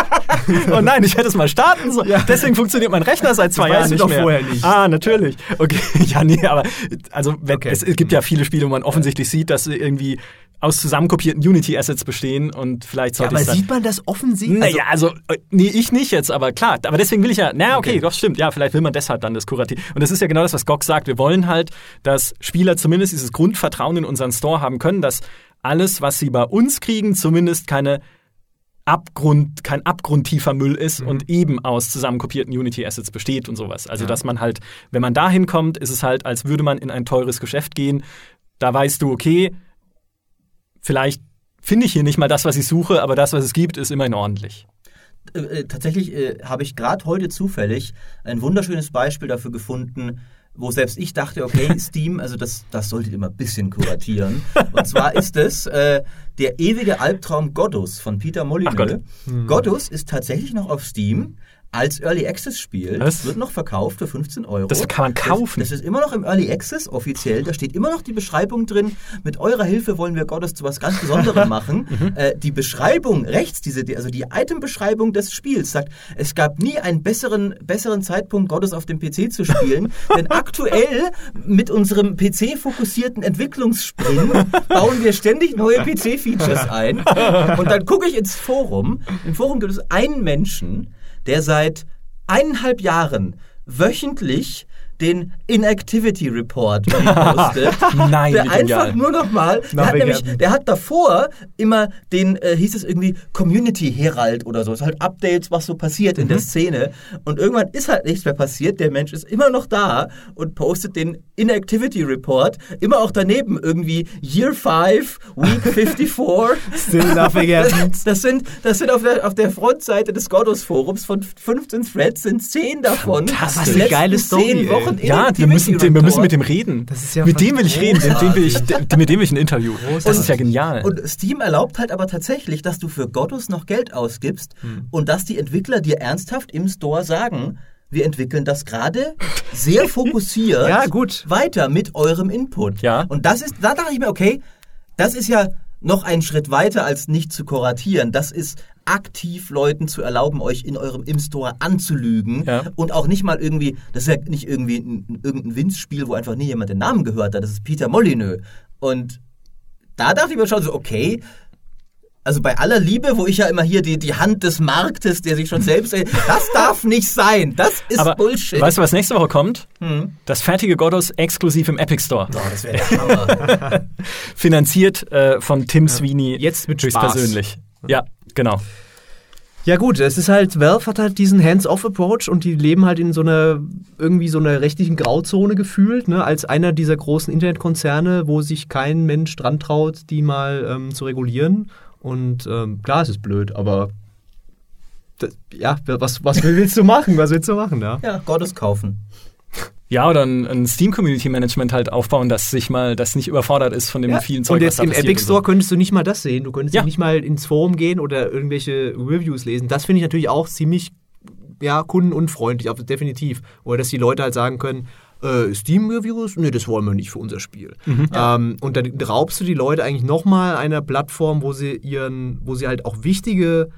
[LAUGHS] oh nein, ich hätte es mal starten sollen. Deswegen funktioniert mein Rechner seit zwei Jahren nicht doch mehr. vorher nicht. Ah, natürlich. Okay, [LAUGHS] ja, nee, aber also Okay. es, es gibt ja viele Spiele, wo man offensichtlich sieht, dass sie irgendwie aus zusammenkopierten Unity-Assets bestehen und vielleicht Ja, sollte aber ich sieht man das offensichtlich? naja, also, äh, nee, ich nicht jetzt, aber klar. Aber deswegen will ich ja, na, okay, Okay. doch, stimmt. Ja, vielleicht will man deshalb dann das Kurativ. Und das ist ja genau das, was GOG sagt. Wir wollen halt, dass Spieler zumindest dieses Grundvertrauen in unseren Store haben können, dass alles, was sie bei uns kriegen, zumindest keine Abgrund, kein abgrundtiefer Müll ist und eben aus zusammenkopierten Unity-Assets besteht und sowas. Also, dass man halt, wenn man dahin kommt, ist es halt, als würde man in ein teures Geschäft gehen. Da weißt du, okay, vielleicht finde ich hier nicht mal das, was ich suche, aber das, was es gibt, ist immerhin ordentlich. Äh, äh, tatsächlich äh, habe ich gerade heute zufällig ein wunderschönes Beispiel dafür gefunden, wo selbst ich dachte, okay, [LAUGHS] Steam, also das, das solltet ihr mal ein bisschen kuratieren. Und zwar ist es äh, der ewige Albtraum Godus von Peter Molyneux. Gott. Godus ist tatsächlich noch auf Steam als Early Access Spiel. Was? Wird noch verkauft für 15 Euro. Das kann man kaufen. Das, das ist immer noch im Early Access offiziell. Da steht immer noch die Beschreibung drin. Mit eurer Hilfe wollen wir Godus zu was ganz Besonderem [LAUGHS] machen. Mhm. äh, die Beschreibung rechts, diese, die- also die Item-Beschreibung des Spiels sagt, es gab nie einen besseren, besseren Zeitpunkt, Godus auf dem PC zu spielen. [LAUGHS] denn aktuell mit unserem PC-fokussierten Entwicklungssprint bauen wir ständig neue PC-Features ein. Und dann gucke ich ins Forum. Im Forum gibt es einen Menschen, der seit eineinhalb Jahren wöchentlich den Inactivity Report repostet. [LAUGHS] Nein, der einfach nur noch mal, Na, der hat, nämlich, der hat davor immer den, äh, hieß es irgendwie Community Herald oder so, das ist halt Updates, was so passiert in der Szene. Und irgendwann ist halt nichts mehr passiert, der Mensch ist immer noch da und postet den Inactivity Report, immer auch daneben irgendwie Year 5, Week [LAUGHS] 54. Still nothing happened. Das, das sind, das sind auf, der, auf der Frontseite des Godos Forums von 15 Threads sind 10 davon. Fantastisch. Die Eine geile Story, 10 ey. Wochen Ja, wir müssen, wir müssen mit dem reden. Ja mit dem will ich reden, mit dem will ich, großartig. [LAUGHS] mit dem will ich ein Interview. Das ist ja genial. Und Steam erlaubt halt aber tatsächlich, dass du für Goddos noch Geld ausgibst Hm. und dass die Entwickler dir ernsthaft im Store sagen, wir entwickeln das gerade sehr [LAUGHS] fokussiert Ja, gut. weiter mit eurem Input. Ja. Und das ist, da dachte ich mir, okay, das ist ja noch ein Schritt weiter als nicht zu kuratieren. Das ist aktiv Leuten zu erlauben, euch in eurem Im-Store anzulügen Ja. und auch nicht mal irgendwie, das ist ja nicht irgendwie ein, irgendein Winzspiel, wo einfach nie jemand den Namen gehört hat. Das ist Peter Molyneux. Und da dachte ich mir schon so, okay, also bei aller Liebe, wo ich ja immer hier die, die Hand des Marktes, der sich schon selbst, [LAUGHS] das darf nicht sein. Das ist Aber Bullshit. weißt du, was nächste Woche kommt? Hm. Das fertige Goddos exklusiv im Epic Store. Oh, das wäre der Hammer. [LAUGHS] Finanziert äh, von Tim Sweeney. Jetzt mit Spaß. höchstpersönlich. Ja, genau. Ja gut, es ist halt, Valve hat halt diesen Hands-off-Approach und die leben halt in so einer, irgendwie so einer rechtlichen Grauzone gefühlt, ne, als einer dieser großen Internetkonzerne, wo sich kein Mensch dran traut, die mal ähm, zu regulieren. Und ähm, klar, es ist blöd, aber das, ja, was, was willst du machen? Was willst du machen, ja? Ja, Gottes kaufen. Ja, oder ein, ein Steam Community Management halt aufbauen, das sich mal, das nicht überfordert ist von dem Ja, vielen Zeug, und jetzt im Epic Store so. könntest du nicht mal das sehen. Du könntest Ja. nicht mal ins Forum gehen oder irgendwelche Reviews lesen. Das finde ich natürlich auch ziemlich ja, kundenunfreundlich, also definitiv. Oder dass die Leute halt sagen können, äh, Steam-Reviews? Nee, das wollen wir nicht für unser Spiel. Mhm. Ähm, und dann raubst du die Leute eigentlich nochmal einer Plattform, wo sie ihren, wo sie halt auch wichtige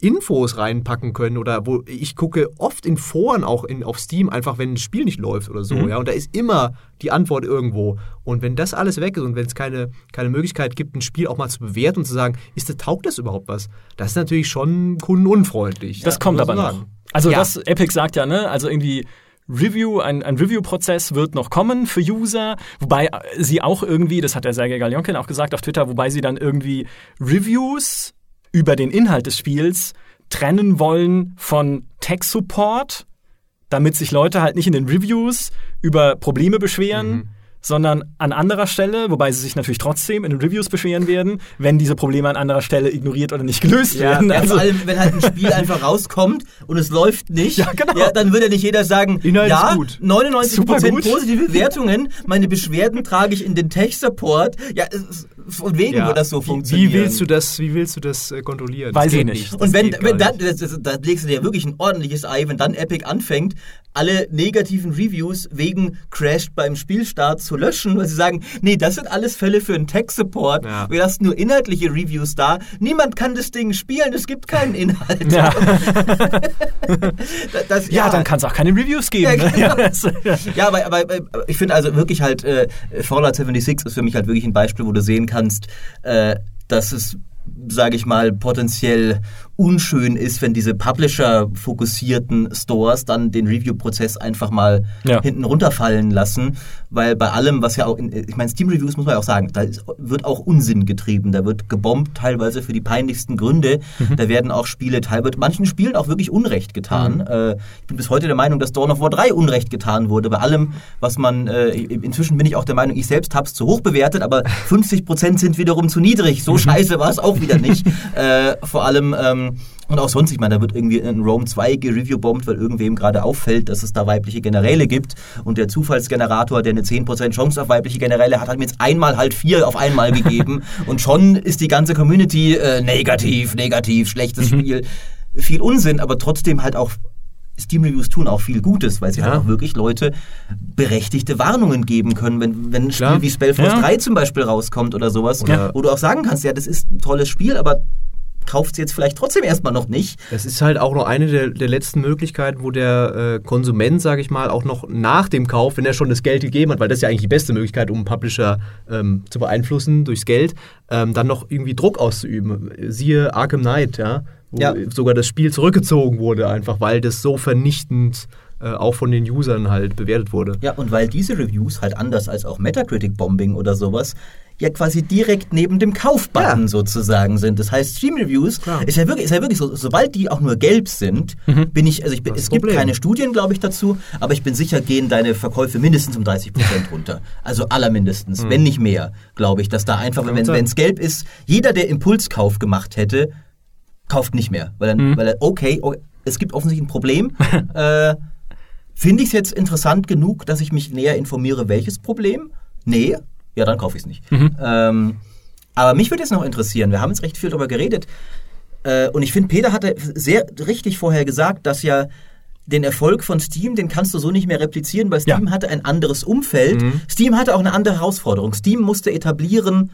Infos reinpacken können oder wo ich gucke oft in Foren auch in, auf Steam einfach, wenn ein Spiel nicht läuft oder so, Mhm. ja, und da ist immer die Antwort irgendwo. Und wenn das alles weg ist und wenn es keine, keine Möglichkeit gibt, ein Spiel auch mal zu bewerten und zu sagen, ist das, taugt das überhaupt was? Das ist natürlich schon kundenunfreundlich. Das Ja, kommt aber noch. Also Ja. das Epic sagt ja, ne, also irgendwie Review, ein, ein Review-Prozess wird noch kommen für User, wobei äh, sie auch irgendwie, das hat der Sergei Galionkin auch gesagt auf Twitter, wobei sie dann irgendwie Reviews über den Inhalt des Spiels trennen wollen von Tech-Support, damit sich Leute halt nicht in den Reviews über Probleme beschweren, Mhm. sondern an anderer Stelle, wobei sie sich natürlich trotzdem in den Reviews beschweren werden, wenn diese Probleme an anderer Stelle ignoriert oder nicht gelöst Ja, werden. Ja, Also, vor allem, wenn halt ein Spiel [LAUGHS] einfach rauskommt und es läuft nicht, Ja, genau. ja, dann würde ja nicht jeder sagen, Inhalt ja, ist gut. 99% Super gut. positive Bewertungen, meine Beschwerden trage ich in den Tech-Support. Ja, es ist- von wegen Ja. wird das so Wie- funktionieren. Wie willst du das, wie willst du das äh, kontrollieren? Weiß das ich nicht. Und wenn, wenn dann, da legst du dir wirklich ein ordentliches Ei, wenn dann Epic anfängt, alle negativen Reviews wegen Crashed beim Spielstart zu löschen, weil sie sagen, nee, das sind alles Fälle für einen Tech-Support. Ja. Wir lassen nur inhaltliche Reviews da. Niemand kann das Ding spielen, es gibt keinen [LAUGHS] Inhalt. Ja. Das- [LAUGHS] das, Ja, dann kann es auch keine Reviews geben. Ja, ne? genau. [LAUGHS] ja, das, ja. Ja, aber, aber, aber ich finde also wirklich halt, äh, Fallout 76 ist für mich halt wirklich ein Beispiel, wo du sehen kannst, äh, dass es, sage ich mal, potenziell unschön ist, wenn diese Publisher-fokussierten Stores dann den Review-Prozess einfach mal Ja. hinten runterfallen lassen, weil bei allem, was ja auch, in, ich meine, Steam-Reviews muss man ja auch sagen, da ist, wird auch Unsinn getrieben, da wird gebombt teilweise für die peinlichsten Gründe, Mhm. da werden auch Spiele teilweise, manchen Spielen auch wirklich Unrecht getan. Äh, ich bin bis heute der Meinung, dass Dawn of War 3 Unrecht getan wurde, bei allem, was man, äh, inzwischen bin ich auch der Meinung, ich selbst habe es zu hoch bewertet, aber [LAUGHS] 50% sind wiederum zu niedrig, so scheiße war es auch wieder nicht. [LAUGHS] äh, vor allem, ähm, und auch sonst, ich meine, da wird irgendwie in Rome 2 gereviewbombt, weil irgendwem gerade auffällt, dass es da weibliche Generäle gibt. Und der Zufallsgenerator, der eine 10% Chance auf weibliche Generäle hat, hat mir jetzt einmal halt vier auf einmal gegeben. [LAUGHS] und schon ist die ganze Community äh, negativ, negativ, schlechtes Spiel. Viel Unsinn, aber trotzdem halt auch Steam-Reviews tun auch viel Gutes, weil sie Ja. halt auch wirklich Leute berechtigte Warnungen geben können, wenn, wenn ein Spiel Klar. wie Spellforce Ja. 3 zum Beispiel rauskommt oder sowas, Oder- wo du auch sagen kannst, ja, das ist ein tolles Spiel, aber kauft jetzt vielleicht trotzdem erstmal noch nicht. Das ist halt auch noch eine der, der letzten Möglichkeiten, wo der äh, Konsument, sage ich mal, auch noch nach dem Kauf, wenn er schon das Geld gegeben hat, weil das ist ja eigentlich die beste Möglichkeit, um einen Publisher ähm, zu beeinflussen durchs Geld, ähm, dann noch irgendwie Druck auszuüben. Siehe Arkham Knight, ja, wo Ja. sogar das Spiel zurückgezogen wurde, einfach weil das so vernichtend äh, auch von den Usern halt bewertet wurde. Ja, und weil diese Reviews halt anders als auch Metacritic-Bombing oder sowas ja quasi direkt neben dem Kaufbutton Ja. sozusagen sind. Das heißt, Stream-Reviews ist ja wirklich, ist ja wirklich so, sobald die auch nur gelb sind, bin ich, also ich bin, es ist gibt Problem. keine Studien, glaube ich, dazu, aber ich bin sicher, gehen deine Verkäufe mindestens um 30 Prozent runter. Also allermindestens, wenn nicht mehr, glaube ich, dass da einfach, wenn es gelb ist, jeder, der Impulskauf gemacht hätte, kauft nicht mehr. Weil dann, weil er, okay, okay, es gibt offensichtlich ein Problem. [LAUGHS] äh, Finde ich es jetzt interessant genug, dass ich mich näher informiere, welches Problem? Nee, ja, dann kaufe ich es nicht. Ähm, aber mich würde jetzt noch interessieren, wir haben jetzt recht viel darüber geredet, äh, und ich finde, Peter hatte sehr richtig vorher gesagt, dass ja den Erfolg von Steam, den kannst du so nicht mehr replizieren, weil Steam Ja. hatte ein anderes Umfeld. Steam hatte auch eine andere Herausforderung. Steam musste etablieren,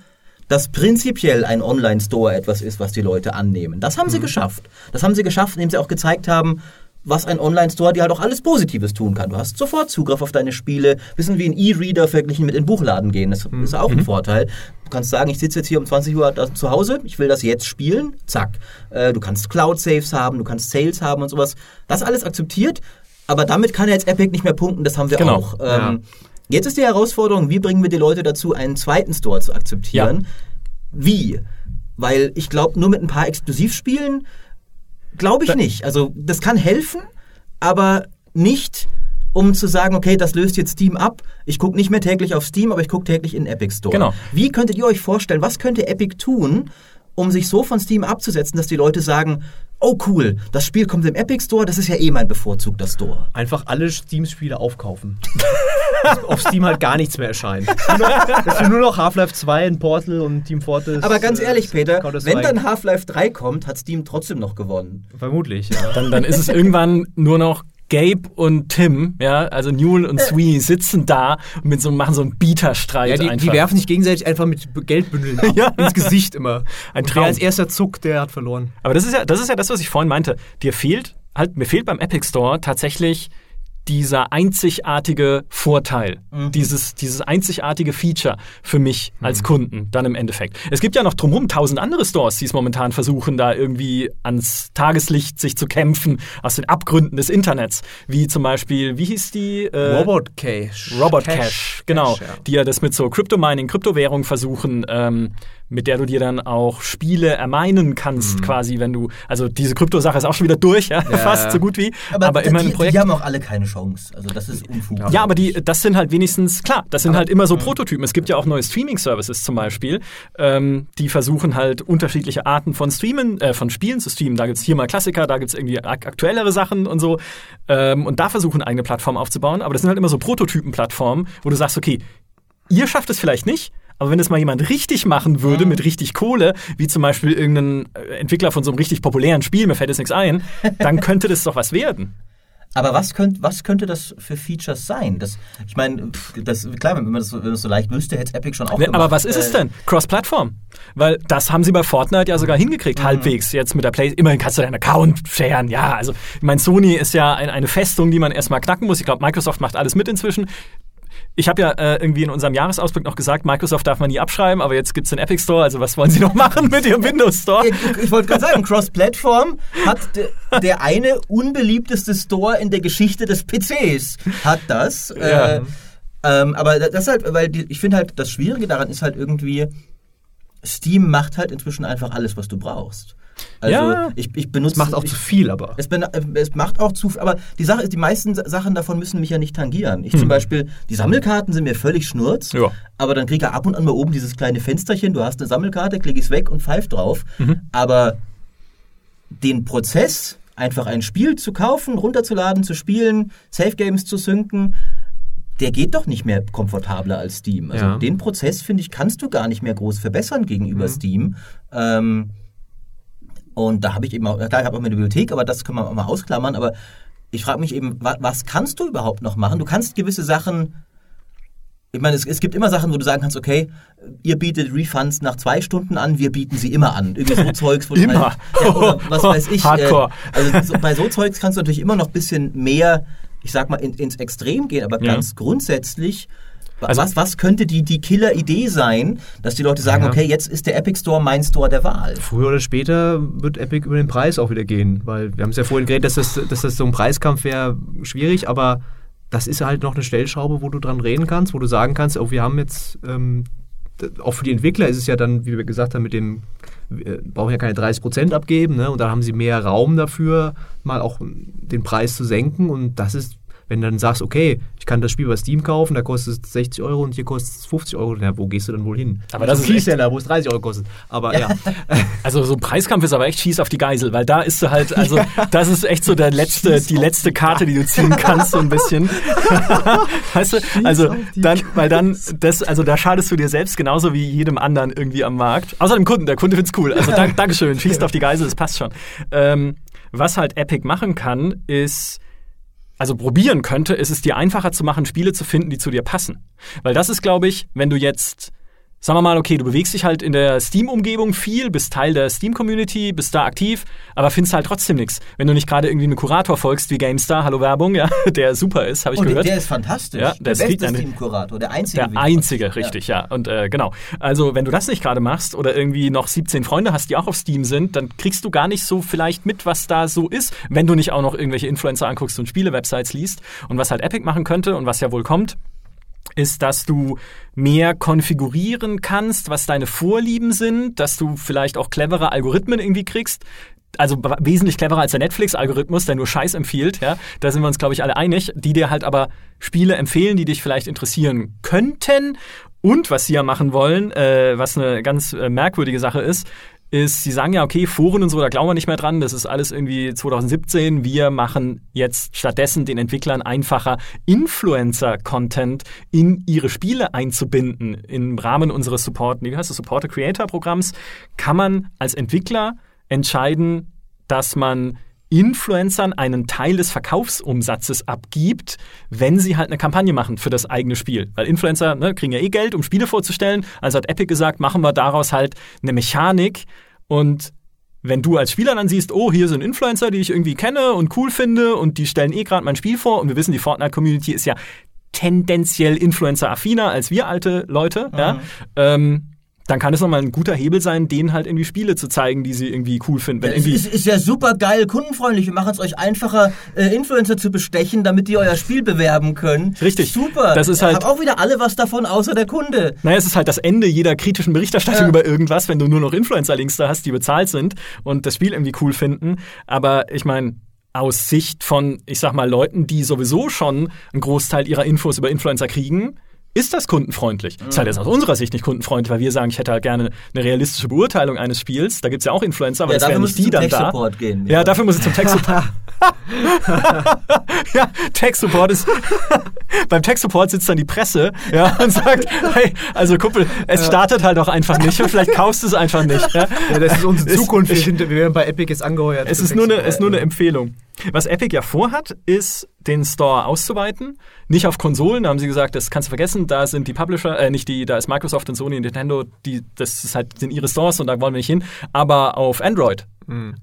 dass prinzipiell ein Online-Store etwas ist, was die Leute annehmen. Das haben sie geschafft. Das haben sie geschafft, indem sie auch gezeigt haben, was ein Online-Store dir halt auch alles Positives tun kann. Du hast sofort Zugriff auf deine Spiele, bisschen wie ein E-Reader verglichen mit in den Buchladen gehen. Das ist auch ein Vorteil. Du kannst sagen, ich sitze jetzt hier um 20 Uhr zu Hause, ich will das jetzt spielen, zack. Äh, Du kannst Cloud-Saves haben, du kannst Sales haben und sowas. Das alles akzeptiert, aber damit kann jetzt Epic nicht mehr punkten, das haben wir Genau. auch. Ähm, Jetzt ist die Herausforderung, wie bringen wir die Leute dazu, einen zweiten Store zu akzeptieren? Wie? Weil ich glaube, nur mit ein paar Exklusivspielen glaube ich nicht. Also das kann helfen, aber nicht, um zu sagen, okay, das löst jetzt Steam ab. Ich gucke nicht mehr täglich auf Steam, aber ich gucke täglich in Epic Store. Genau. Wie könntet ihr euch vorstellen, was könnte Epic tun, um sich so von Steam abzusetzen, dass die Leute sagen, oh cool, das Spiel kommt im Epic Store, das ist ja eh mein bevorzugter Store. Einfach alle Steam-Spiele aufkaufen. Dass [LAUGHS] auf Steam halt gar nichts mehr erscheint. Nur noch, dass du nur noch Half-Life 2 in Portal und Team Fortress. Aber ganz äh, ehrlich, Peter, Counter-Strike. wenn dann Half-Life 3 kommt, hat Steam trotzdem noch gewonnen. Vermutlich, ja. Dann, dann ist es irgendwann nur noch Gabe und Tim, ja, also Newell und Sweeney sitzen da und mit so, machen so einen Bieterstreit Ja, die, einfach. die werfen sich gegenseitig einfach mit Geldbündeln ab, [LAUGHS] Ja. ins Gesicht immer. Ein Und Traum. Wer als erster zuckt, der hat verloren. Aber das ist ja, das ist ja das, was ich vorhin meinte. Dir fehlt, halt, mir fehlt beim Epic Store tatsächlich dieser einzigartige Vorteil, dieses, dieses einzigartige Feature für mich als Kunden dann im Endeffekt. Es gibt ja noch drumherum tausend andere Stores, die es momentan versuchen, da irgendwie ans Tageslicht sich zu kämpfen, aus den Abgründen des Internets. Wie zum Beispiel, wie hieß die? Äh, Robot Cash. Robot Cash, genau. Cash, ja. Die ja das mit so Crypto-Mining, Kryptowährung versuchen, ähm, mit der du dir dann auch Spiele ermeinen kannst, quasi, wenn du, also diese Krypto-Sache ist auch schon wieder durch, ja, fast so gut wie, aber, immer die, ein Projekt. die haben auch alle keine Chance. Also das ist Unfug. Ja, aber die, das sind halt wenigstens, klar, das sind halt immer so Prototypen. Es gibt ja auch neue Streaming-Services zum Beispiel, ähm, die versuchen halt unterschiedliche Arten von Streamen, äh, von Spielen zu streamen. Da gibt's hier mal Klassiker, da gibt's irgendwie ak aktuellere Sachen und so. Ähm, und da versuchen eigene Plattformen aufzubauen. Aber das sind halt immer so Prototypen-Plattformen, wo du sagst, okay, ihr schafft es vielleicht nicht, aber wenn es mal jemand richtig machen würde, mit richtig Kohle, wie zum Beispiel irgendein äh, Entwickler von so einem richtig populären Spiel, mir fällt jetzt nichts ein, dann [LAUGHS] könnte das doch was werden. Aber was, könnt, was könnte das für Features sein? Das, ich meine, das, klar, wenn man das, so- wenn man das so leicht wüsste, hätte es Epic schon auch gemacht. Aber was ist es Äh, denn? Cross-Plattform. Weil das haben sie bei Fortnite ja sogar hingekriegt, halbwegs. Jetzt mit der Play. Immerhin kannst du deinen Account sharen. Ja, also, ich meine, Sony ist ja ein, eine Festung, die man erstmal knacken muss. Ich glaube, Microsoft macht alles mit inzwischen. Ich habe ja äh, irgendwie in unserem Jahresausblick noch gesagt, Microsoft darf man nie abschreiben, aber jetzt gibt's den Epic Store. Also, was wollen sie noch machen mit ihrem Windows Store? Ich, ich wollte gerade sagen, Cross-Plattform hat de, der eine unbeliebteste Store in der Geschichte des PCs. Hat das. Ja. Äh, ähm, aber das halt, weil die, ich finde halt, das Schwierige daran ist halt irgendwie, Steam macht halt inzwischen einfach alles, was du brauchst. Also Ja. ich, ich benutze. Das macht auch ich, zu viel, aber. Es, ben- es macht auch zu aber die Sache ist, die meisten Sa- Sachen davon müssen mich ja nicht tangieren. Ich zum Beispiel, die Sammelkarten sind mir völlig schnurz, Ja. aber dann kriege ich ab und an mal oben dieses kleine Fensterchen, du hast eine Sammelkarte, klicke ich es weg und pfeif drauf. Aber den Prozess, einfach ein Spiel zu kaufen, runterzuladen, zu spielen, Safe Games zu synken, der geht doch nicht mehr komfortabler als Steam. Also Ja. den Prozess, finde ich, kannst du gar nicht mehr groß verbessern gegenüber Steam. Ähm, und da habe ich eben auch, klar, ich habe auch meine Bibliothek, aber das können wir auch mal ausklammern. Aber ich frage mich eben, was, was kannst du überhaupt noch machen? Du kannst gewisse Sachen. Ich meine, es, es gibt immer Sachen, wo du sagen kannst, okay, ihr bietet Refunds nach zwei Stunden an, wir bieten sie immer an. Irgendwie so [LAUGHS] Zeugs, wo du Immer. Halt, ja, oder [LAUGHS] was weiß ich. Hardcore. Äh, also so, bei so Zeugs kannst du natürlich immer noch ein bisschen mehr, ich sag mal, in, ins Extrem gehen, aber Ja. ganz grundsätzlich Also- was, was könnte die, die Killer-Idee sein, dass die Leute sagen, Ja. okay, jetzt ist der Epic Store mein Store der Wahl? Früher oder später wird Epic über den Preis auch wieder gehen, weil wir haben es ja vorhin geredet, dass das, dass das so ein Preiskampf wäre schwierig, aber das ist halt noch eine Stellschraube, wo du dran reden kannst, wo du sagen kannst, oh, wir haben jetzt, ähm, auch für die Entwickler ist es ja dann, wie wir gesagt haben, mit dem, wir brauchen ja keine 30% abgeben, ne? und dann haben sie mehr Raum dafür, mal auch den Preis zu senken und das ist wenn du dann sagst, okay, ich kann das Spiel bei Steam kaufen, da kostet es 60 Euro und hier kostet es 50 Euro, na, wo gehst du dann wohl hin? Aber das Zum ist echt- Keyseller, wo es 30 Euro kostet. Aber ja. [LAUGHS] Also so ein Preiskampf ist aber echt schieß auf die Geisel, weil da ist du halt, also das ist echt so der letzte, die letzte Karte, die du ziehen kannst, so ein bisschen. [LAUGHS] weißt du? Also auf die dann, weil dann, das, also da schadest du dir selbst genauso wie jedem anderen irgendwie am Markt. Außer dem Kunden, der Kunde find's cool. Also dank, [LAUGHS] Dankeschön, schießt auf die Geisel, das passt schon. Ähm, was halt Epic machen kann, ist also probieren könnte, ist es dir einfacher zu machen, Spiele zu finden, die zu dir passen. Weil das ist, glaube ich, wenn du jetzt, sagen wir mal, okay, du bewegst dich halt in der Steam-Umgebung viel, bist Teil der Steam-Community, bist da aktiv, aber findest halt trotzdem nichts. Wenn du nicht gerade irgendwie einem Kurator folgst wie GameStar, hallo Werbung, [LAUGHS] ja, der super ist, habe ich Und gehört. der ist fantastisch. Ja, der kriegt beste Steam-Kurator, der einzige. Der einzige, richtig, ja. Und äh, genau. Also, wenn du das nicht gerade machst oder irgendwie noch 17 Freunde hast, die auch auf Steam sind, dann kriegst du gar nicht so vielleicht mit, was da so ist, wenn du nicht auch noch irgendwelche Influencer anguckst und Spiele-Websites liest. Und was halt Epic machen könnte und was ja wohl kommt, ist, dass du mehr konfigurieren kannst, was deine Vorlieben sind, dass du vielleicht auch clevere Algorithmen irgendwie kriegst. Also wesentlich cleverer als der Netflix-Algorithmus, der nur Scheiß empfiehlt, ja. Da sind wir uns, glaube ich, alle einig, die dir halt aber Spiele empfehlen, die dich vielleicht interessieren könnten. Und was sie ja machen wollen, äh, was eine ganz äh, merkwürdige Sache ist, ist, sie sagen ja, okay, Foren und so, da glauben wir nicht mehr dran, das ist alles irgendwie 2017. Wir machen jetzt stattdessen den Entwicklern einfacher, Influencer-Content in ihre Spiele einzubinden. Im Rahmen unseres Support, wie heißt das, Supporter-Creator-Programms kann man als Entwickler entscheiden, dass man Influencern einen Teil des Verkaufsumsatzes abgibt, wenn sie halt eine Kampagne machen für das eigene Spiel. Weil Influencer ne, kriegen ja eh Geld, um Spiele vorzustellen. Also hat Epic gesagt, machen wir daraus halt eine Mechanik und wenn du als Spieler dann siehst, oh, hier sind Influencer, die ich irgendwie kenne und cool finde und die stellen eh gerade mein Spiel vor und wir wissen, die Fortnite-Community ist ja tendenziell Influencer-affiner als wir alte Leute, ja, ähm, dann kann es nochmal ein guter Hebel sein, denen halt irgendwie Spiele zu zeigen, die sie irgendwie cool finden. Wenn Es ist, ist ja super geil, kundenfreundlich. Wir machen es euch einfacher, äh, Influencer zu bestechen, damit ihr euer Spiel bewerben könnt. Richtig. Super. Das ist halt- Haben auch wieder alle was davon, außer der Kunde. Naja, es ist halt das Ende jeder kritischen Berichterstattung Ja. über irgendwas, wenn du nur noch Influencer-Links da hast, die bezahlt sind und das Spiel irgendwie cool finden. Aber ich meine, aus Sicht von, ich sag mal, Leuten, die sowieso schon einen Großteil ihrer Infos über Influencer kriegen, ist das kundenfreundlich. Ist halt jetzt aus unserer Sicht nicht kundenfreundlich, weil wir sagen, ich hätte halt gerne eine realistische Beurteilung eines Spiels. Da gibt's ja auch Influencer, aber Ja, das wären nicht die zum dann da. Gehen. Ja, dafür muss ich zum Tech-Support. [LAUGHS] [LAUGHS] ja, Tech-Support ist. [LAUGHS] beim Tech-Support sitzt dann die Presse ja, und sagt: Hey, also Kumpel, es startet halt auch einfach nicht und vielleicht kaufst du es einfach nicht. Ja? Ja, das ist unsere Es- Zukunft. Wir, ich- sind, wir werden bei Epic jetzt angeheuert. Es ist nur, eine, ist nur eine Empfehlung. Was Epic ja vorhat, ist, den Store auszuweiten. Nicht auf Konsolen, da haben sie gesagt, das kannst du vergessen. Da sind die Publisher, äh, nicht die, da ist Microsoft und Sony und Nintendo, die, das ist halt, sind ihre Stores und da wollen wir nicht hin. Aber auf Android.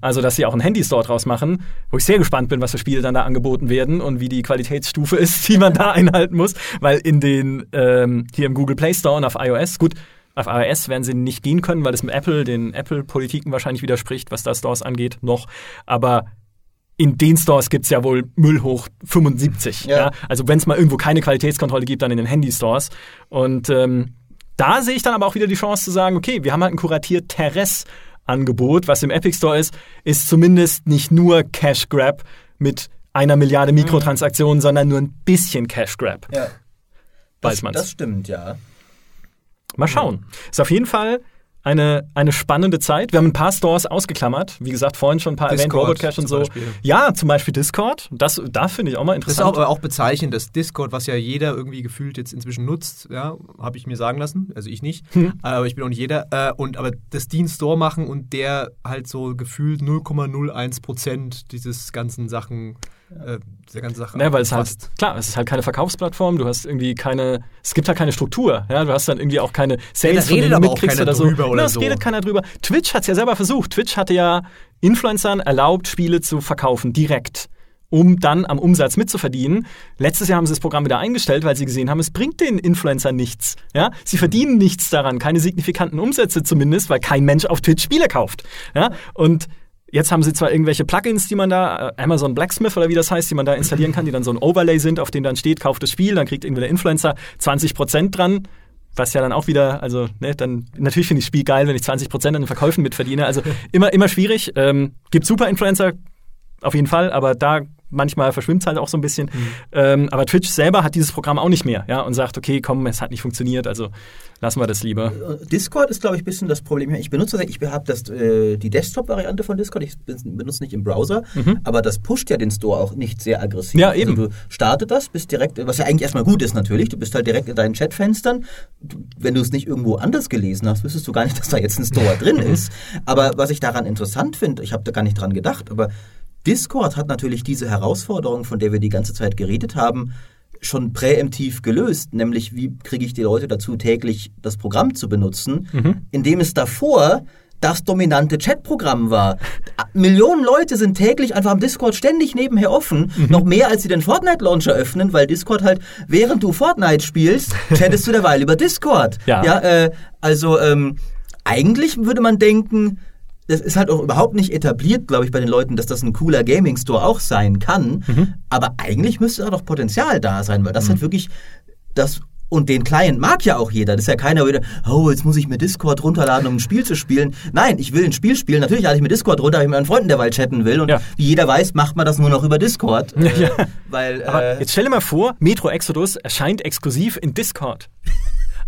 Also, dass sie auch einen Handy-Store draus machen, wo ich sehr gespannt bin, was für Spiele dann da angeboten werden und wie die Qualitätsstufe [LAUGHS] ist, die man da einhalten muss. Weil in den, ähm, hier im Google Play Store und auf iOS, gut, auf iOS werden sie nicht gehen können, weil es mit Apple, den Apple-Politiken wahrscheinlich widerspricht, was da Stores angeht, noch. Aber in den Stores gibt's ja wohl Müll hoch 75. Ja. Ja. Also wenn es mal irgendwo keine Qualitätskontrolle gibt, dann in den Handy-Stores. Und ähm, da sehe ich dann aber auch wieder die Chance zu sagen, okay, wir haben halt ein kuratiert Terrace Angebot, was im Epic Store ist, ist zumindest nicht nur Cash Grab mit einer Milliarde Mikrotransaktionen, sondern nur ein bisschen Cash Grab. Ja. Weiß Das, man's. das stimmt, ja. Mal schauen. Ist auf jeden Fall eine, eine spannende Zeit. Wir haben ein paar Stores ausgeklammert. Wie gesagt, vorhin schon ein paar erwähnt, Discord Robotcash und so. Beispiel. Ja, zum Beispiel Discord. Das, da finde ich auch mal Das ist interessant. auch, aber auch bezeichnend, dass Discord, was ja jeder irgendwie gefühlt jetzt inzwischen nutzt, ja, habe ich mir sagen lassen, also ich nicht, Hm. [LAUGHS] aber ich bin auch nicht jeder, äh, und aber das die einen Store machen und der halt so gefühlt 0,01 Prozent dieses ganzen Sachen, äh, dieser ganzen Sache Ja, weil es halt, klar, es ist halt keine Verkaufsplattform, du hast irgendwie keine, es gibt halt keine Struktur, ja, du hast dann irgendwie auch keine Sales, da redet denen mitkriegst oder so. drüber oder Na, es so. redet keiner drüber. Twitch hat's ja selber versucht. Twitch hatte ja Influencern erlaubt, Spiele zu verkaufen, direkt. um dann am Umsatz mitzuverdienen. Letztes Jahr haben sie das Programm wieder eingestellt, weil sie gesehen haben, es bringt den Influencern nichts. Ja? Sie verdienen nichts daran, keine signifikanten Umsätze zumindest, weil kein Mensch auf Twitch Spiele kauft. Ja? Und Jetzt haben sie zwar irgendwelche Plugins, die man da, äh, Amazon Blacksmith oder wie das heißt, die man da installieren kann, die dann so ein Overlay sind, auf dem dann steht, kauft das Spiel, dann kriegt irgendwie der Influencer 20% dran. Was ja dann auch wieder, also, ne, dann, natürlich finde ich das Spiel geil, wenn ich 20% an den Verkäufen mitverdiene. Also immer, immer schwierig. Ähm, gibt super Influencer, auf jeden Fall, aber da manchmal verschwimmt es halt auch so ein bisschen. Mhm. Ähm, aber Twitch selber hat dieses Programm auch nicht mehr, ja, und sagt, okay, komm, es hat nicht funktioniert, also lassen wir das lieber. Discord ist, glaube ich, ein bisschen das Problem. Ich benutze das, ich habe das äh, die Desktop-Variante von Discord, ich benutze nicht im Browser, mhm. aber das pusht ja den Store auch nicht sehr aggressiv. Ja, eben. Also du startet das, bist direkt, was ja eigentlich erstmal gut ist natürlich, du bist halt direkt in deinen Chatfenstern. Wenn du es nicht irgendwo anders gelesen hast, wüsstest du gar nicht, [LAUGHS] dass da jetzt ein Store drin ist. Aber was ich daran interessant finde, ich habe da gar nicht dran gedacht, aber Discord hat natürlich diese Herausforderung, von der wir die ganze Zeit geredet haben, schon präemptiv gelöst, nämlich wie kriege ich die Leute dazu, täglich das Programm zu benutzen, mhm. indem es davor das dominante Chatprogramm war. Millionen Leute sind täglich einfach am Discord ständig nebenher offen, mhm. noch mehr als sie den Fortnite-Launcher öffnen, weil Discord halt, während du Fortnite spielst, [LAUGHS] chattest du derweil über Discord. Ja. ja äh, also ähm, eigentlich würde man denken, das ist halt auch überhaupt nicht etabliert, glaube ich, bei den Leuten, dass das ein cooler Gaming-Store auch sein kann. Mhm. Aber eigentlich müsste da doch Potenzial da sein, weil das mhm. halt wirklich das und den Client mag ja auch jeder. Das ist ja keiner wieder, oh, jetzt muss ich mir Discord runterladen, um ein Spiel zu spielen. Nein, ich will ein Spiel spielen. Natürlich lade ich mir Discord runter, weil ich mit meinen Freunden derweil chatten will. Und ja. wie jeder weiß, macht man das nur noch über Discord. [LAUGHS] Äh, ja. weil, Aber äh, jetzt stell dir mal vor, Metro Exodus erscheint exklusiv in Discord.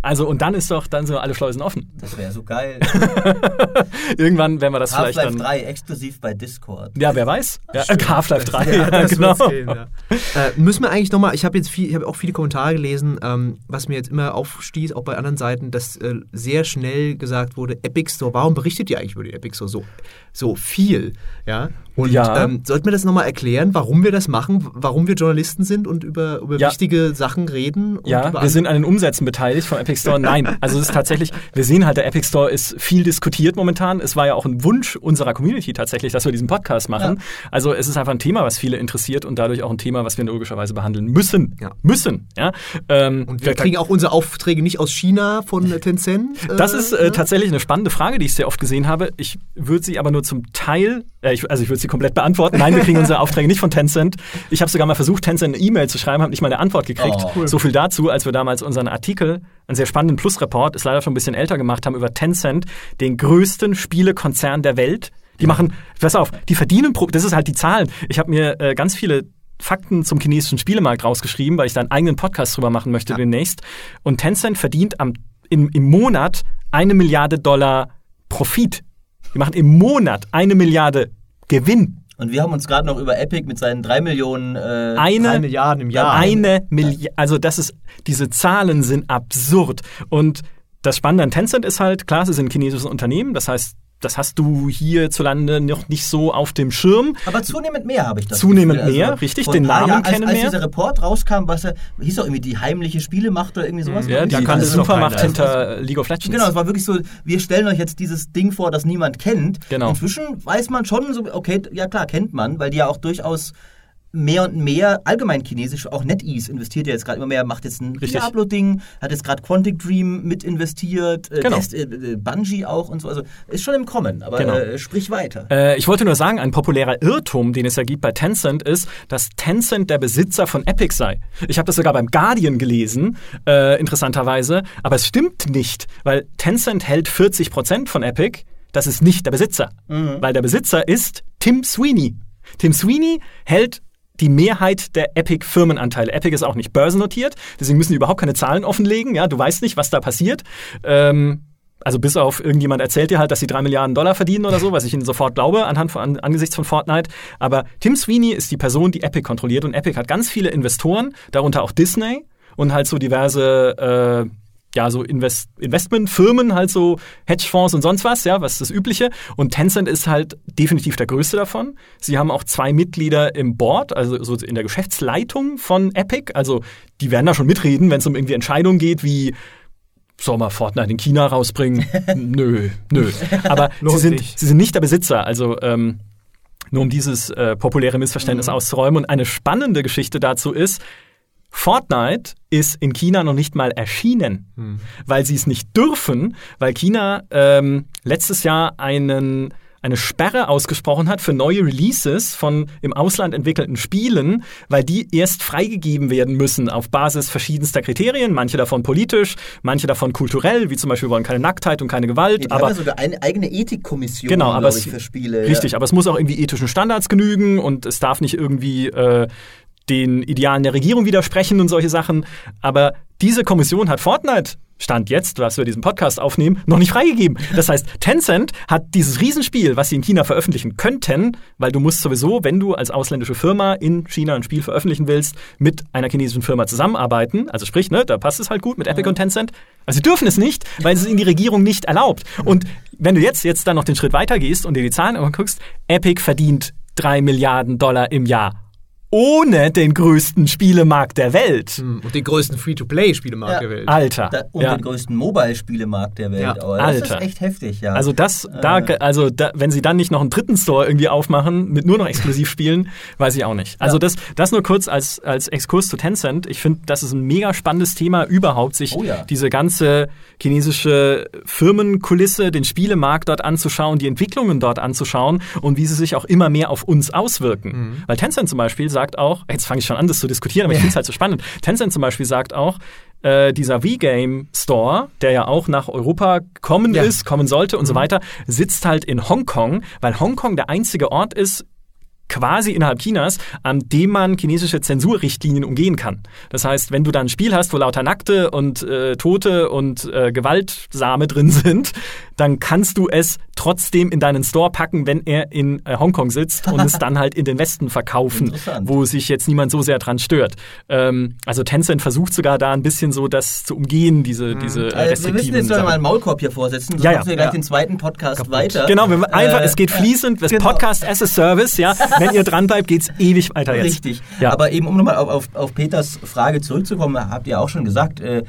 Also und dann ist doch dann so alle Schleusen offen. Das wäre so geil. [LAUGHS] Irgendwann werden wir das vielleicht dann. Half-Life 3 exklusiv bei Discord. Ja, wer weiß? Ja, [LAUGHS] Half-Life 3, [LAUGHS] ja, ja genau. Gehen, ja. äh, müssen wir eigentlich nochmal, ich habe jetzt viel, ich habe auch viele Kommentare gelesen, ähm, was mir jetzt immer aufstieß, auch bei anderen Seiten, dass äh, sehr schnell gesagt wurde, Epic Store, warum berichtet ihr eigentlich über den Epic Store so, so viel? Ja. Und ja. ähm, sollten wir das nochmal erklären, warum wir das machen, warum wir Journalisten sind und über, über ja. wichtige Sachen reden? ja, wir sind an den Umsätzen beteiligt vom Epic Store. Nein, also es ist tatsächlich, wir sehen halt, der Epic Store ist viel diskutiert momentan. Es war ja auch ein Wunsch unserer Community tatsächlich, dass wir diesen Podcast machen. Ja. Also es ist einfach ein Thema, was viele interessiert und dadurch auch ein Thema, was wir logischerweise behandeln müssen. Ja. Müssen. Ja? Ähm, und wir kriegen auch unsere Aufträge nicht aus China von Tencent. das ist äh, tatsächlich eine spannende Frage, die ich sehr oft gesehen habe. Ich würde sie aber nur zum Teil, äh, ich, also ich würde sie komplett beantworten. Nein, wir kriegen unsere Aufträge nicht von Tencent. Ich habe sogar mal versucht, Tencent eine E-Mail zu schreiben, habe nicht mal eine Antwort gekriegt. Oh, cool. So viel dazu, als wir damals unseren Artikel, einen sehr spannenden Plus-Report, ist leider schon ein bisschen älter gemacht haben, über Tencent, den größten Spielekonzern der Welt. Die machen, pass auf, die verdienen pro, das ist halt die Zahlen. Ich habe mir äh, ganz viele Fakten zum chinesischen Spielemarkt rausgeschrieben, weil ich da einen eigenen Podcast drüber machen möchte ja. demnächst. Und Tencent verdient am, im, im Monat eine Milliarde Dollar Profit. Die machen im Monat eine Milliarde Gewinn. Und wir haben uns gerade noch über Epic mit seinen drei Millionen, äh, eine, drei Milliarden im Jahr. Eine Milliarde, also das ist, diese Zahlen sind absurd. Und das Spannende an Tencent ist halt, klar, sie sind ein chinesisches Unternehmen, das heißt, das hast du hierzulande noch nicht so auf dem Schirm. Aber zunehmend mehr habe ich das. Zunehmend Gefühl. mehr, also richtig, den Namen Jahr, kennen als, mehr. Als dieser Report rauskam, was er, hieß doch irgendwie die heimliche Spielemacht oder irgendwie sowas. Ja, die, die kannte Supermacht hinter League of Legends. Genau, es war wirklich so, wir stellen euch jetzt dieses Ding vor, das niemand kennt. Genau. Inzwischen weiß man schon so, okay, ja klar, kennt man, weil die ja auch durchaus mehr und mehr allgemein chinesisch, auch NetEase investiert ja jetzt gerade immer mehr, macht jetzt ein Diablo-Ding, hat jetzt gerade Quantic Dream mit investiert, äh, genau. Test, äh, Bungie auch und so. Also ist schon im Kommen, aber genau. äh, sprich weiter. Äh, ich wollte nur sagen, ein populärer Irrtum, den es ja gibt bei Tencent, ist, dass Tencent der Besitzer von Epic sei. Ich habe das sogar beim Guardian gelesen, äh, interessanterweise, aber es stimmt nicht, weil Tencent hält 40 Prozent von Epic. Das ist nicht der Besitzer, mhm. weil der Besitzer ist Tim Sweeney. Tim Sweeney hält die Mehrheit der Epic-Firmenanteile. Epic ist auch nicht börsennotiert, deswegen müssen die überhaupt keine Zahlen offenlegen. Ja, du weißt nicht, was da passiert. Ähm, also bis auf irgendjemand erzählt dir halt, dass sie drei Milliarden Dollar verdienen oder so, was ich ihnen sofort glaube anhand von, an, angesichts von Fortnite. Aber Tim Sweeney ist die Person, die Epic kontrolliert und Epic hat ganz viele Investoren, darunter auch Disney und halt so diverse äh, ja, so Invest Investmentfirmen, halt so Hedgefonds und sonst was, ja, was ist das Übliche. Und Tencent ist halt definitiv der größte davon. Sie haben auch zwei Mitglieder im Board, also so in der Geschäftsleitung von Epic. Also die werden da schon mitreden, wenn es um irgendwie Entscheidungen geht, wie soll man Fortnite in China rausbringen? [LAUGHS] nö, nö. Aber [LAUGHS] sie sind, sie sind nicht der Besitzer. Also ähm, Nur um dieses äh, populäre Missverständnis Mhm. auszuräumen. Und eine spannende Geschichte dazu ist, Fortnite ist in China noch nicht mal erschienen, Hm. weil sie es nicht dürfen, weil China ähm, letztes Jahr einen eine Sperre ausgesprochen hat für neue Releases von im Ausland entwickelten Spielen, weil die erst freigegeben werden müssen auf Basis verschiedenster Kriterien, manche davon politisch, manche davon kulturell, wie zum Beispiel wir wollen keine Nacktheit und keine Gewalt, Die aber ja sogar eine eigene Ethikkommission, Genau, aber glaub es, ich, für Spiele. Richtig, aber es muss auch irgendwie ethischen Standards genügen und es darf nicht irgendwie äh, den Idealen der Regierung widersprechen und solche Sachen. Aber diese Kommission hat Fortnite Stand jetzt, was wir diesen Podcast aufnehmen, noch nicht freigegeben. Das heißt, Tencent hat dieses Riesenspiel, was sie in China veröffentlichen könnten, weil du musst sowieso, wenn du als ausländische Firma in China ein Spiel veröffentlichen willst, mit einer chinesischen Firma zusammenarbeiten. Also sprich, ne, da passt es halt gut mit Epic und Tencent. Also sie dürfen es nicht, weil es ihnen die Regierung nicht erlaubt. Und wenn du jetzt, jetzt dann noch den Schritt weiter gehst und dir die Zahlen anguckst, Epic verdient drei Milliarden Dollar im Jahr. Ohne den größten Spielemarkt der Welt. Und den größten Free-to-Play-Spielemarkt Ja. der Welt. Alter. Da, und ja. den größten Mobile-Spielemarkt der Welt. Ja, das Alter. ist echt heftig, ja. Also das, da, Äh. also da, wenn sie dann nicht noch einen dritten Store irgendwie aufmachen mit nur noch Exklusivspielen, [LAUGHS] weiß ich auch nicht. Also Ja. das, das nur kurz als als Exkurs zu Tencent. Ich finde, das ist ein mega spannendes Thema überhaupt, sich Oh ja. diese ganze chinesische Firmenkulisse, den Spielemarkt dort anzuschauen, die Entwicklungen dort anzuschauen und wie sie sich auch immer mehr auf uns auswirken. Mhm. Weil Tencent zum Beispiel sagt auch, jetzt fange ich schon an, das zu diskutieren, aber ich finde es halt so spannend. Tencent zum Beispiel sagt auch, äh, dieser V-Game Store, der ja auch nach Europa kommen Ja. ist, kommen sollte und so weiter, sitzt halt in Hongkong, weil Hongkong der einzige Ort ist, quasi innerhalb Chinas, an dem man chinesische Zensurrichtlinien umgehen kann. Das heißt, wenn du da ein Spiel hast, wo lauter Nackte und äh, Tote und äh, Gewaltsame drin [LAUGHS] sind, dann kannst du es trotzdem in deinen Store packen, wenn er in äh, Hongkong sitzt und es [LAUGHS] dann halt in den Westen verkaufen, wo sich jetzt niemand so sehr dran stört. Ähm, also Tencent versucht sogar da ein bisschen so das zu umgehen, diese, diese äh, also, wir müssen jetzt sogar mal Sachen. einen Maulkorb hier vorsetzen, sonst Ja, ja. machen wir gleich Ja. den zweiten Podcast weiter. Genau, wir, einfach, Äh, es geht fließend, das genau. Podcast as a Service, ja. Wenn ihr dran bleibt, geht's ewig weiter jetzt. Richtig. Ja. Aber eben, um nochmal auf, auf, auf Peters Frage zurückzukommen, habt ihr auch schon gesagt, äh,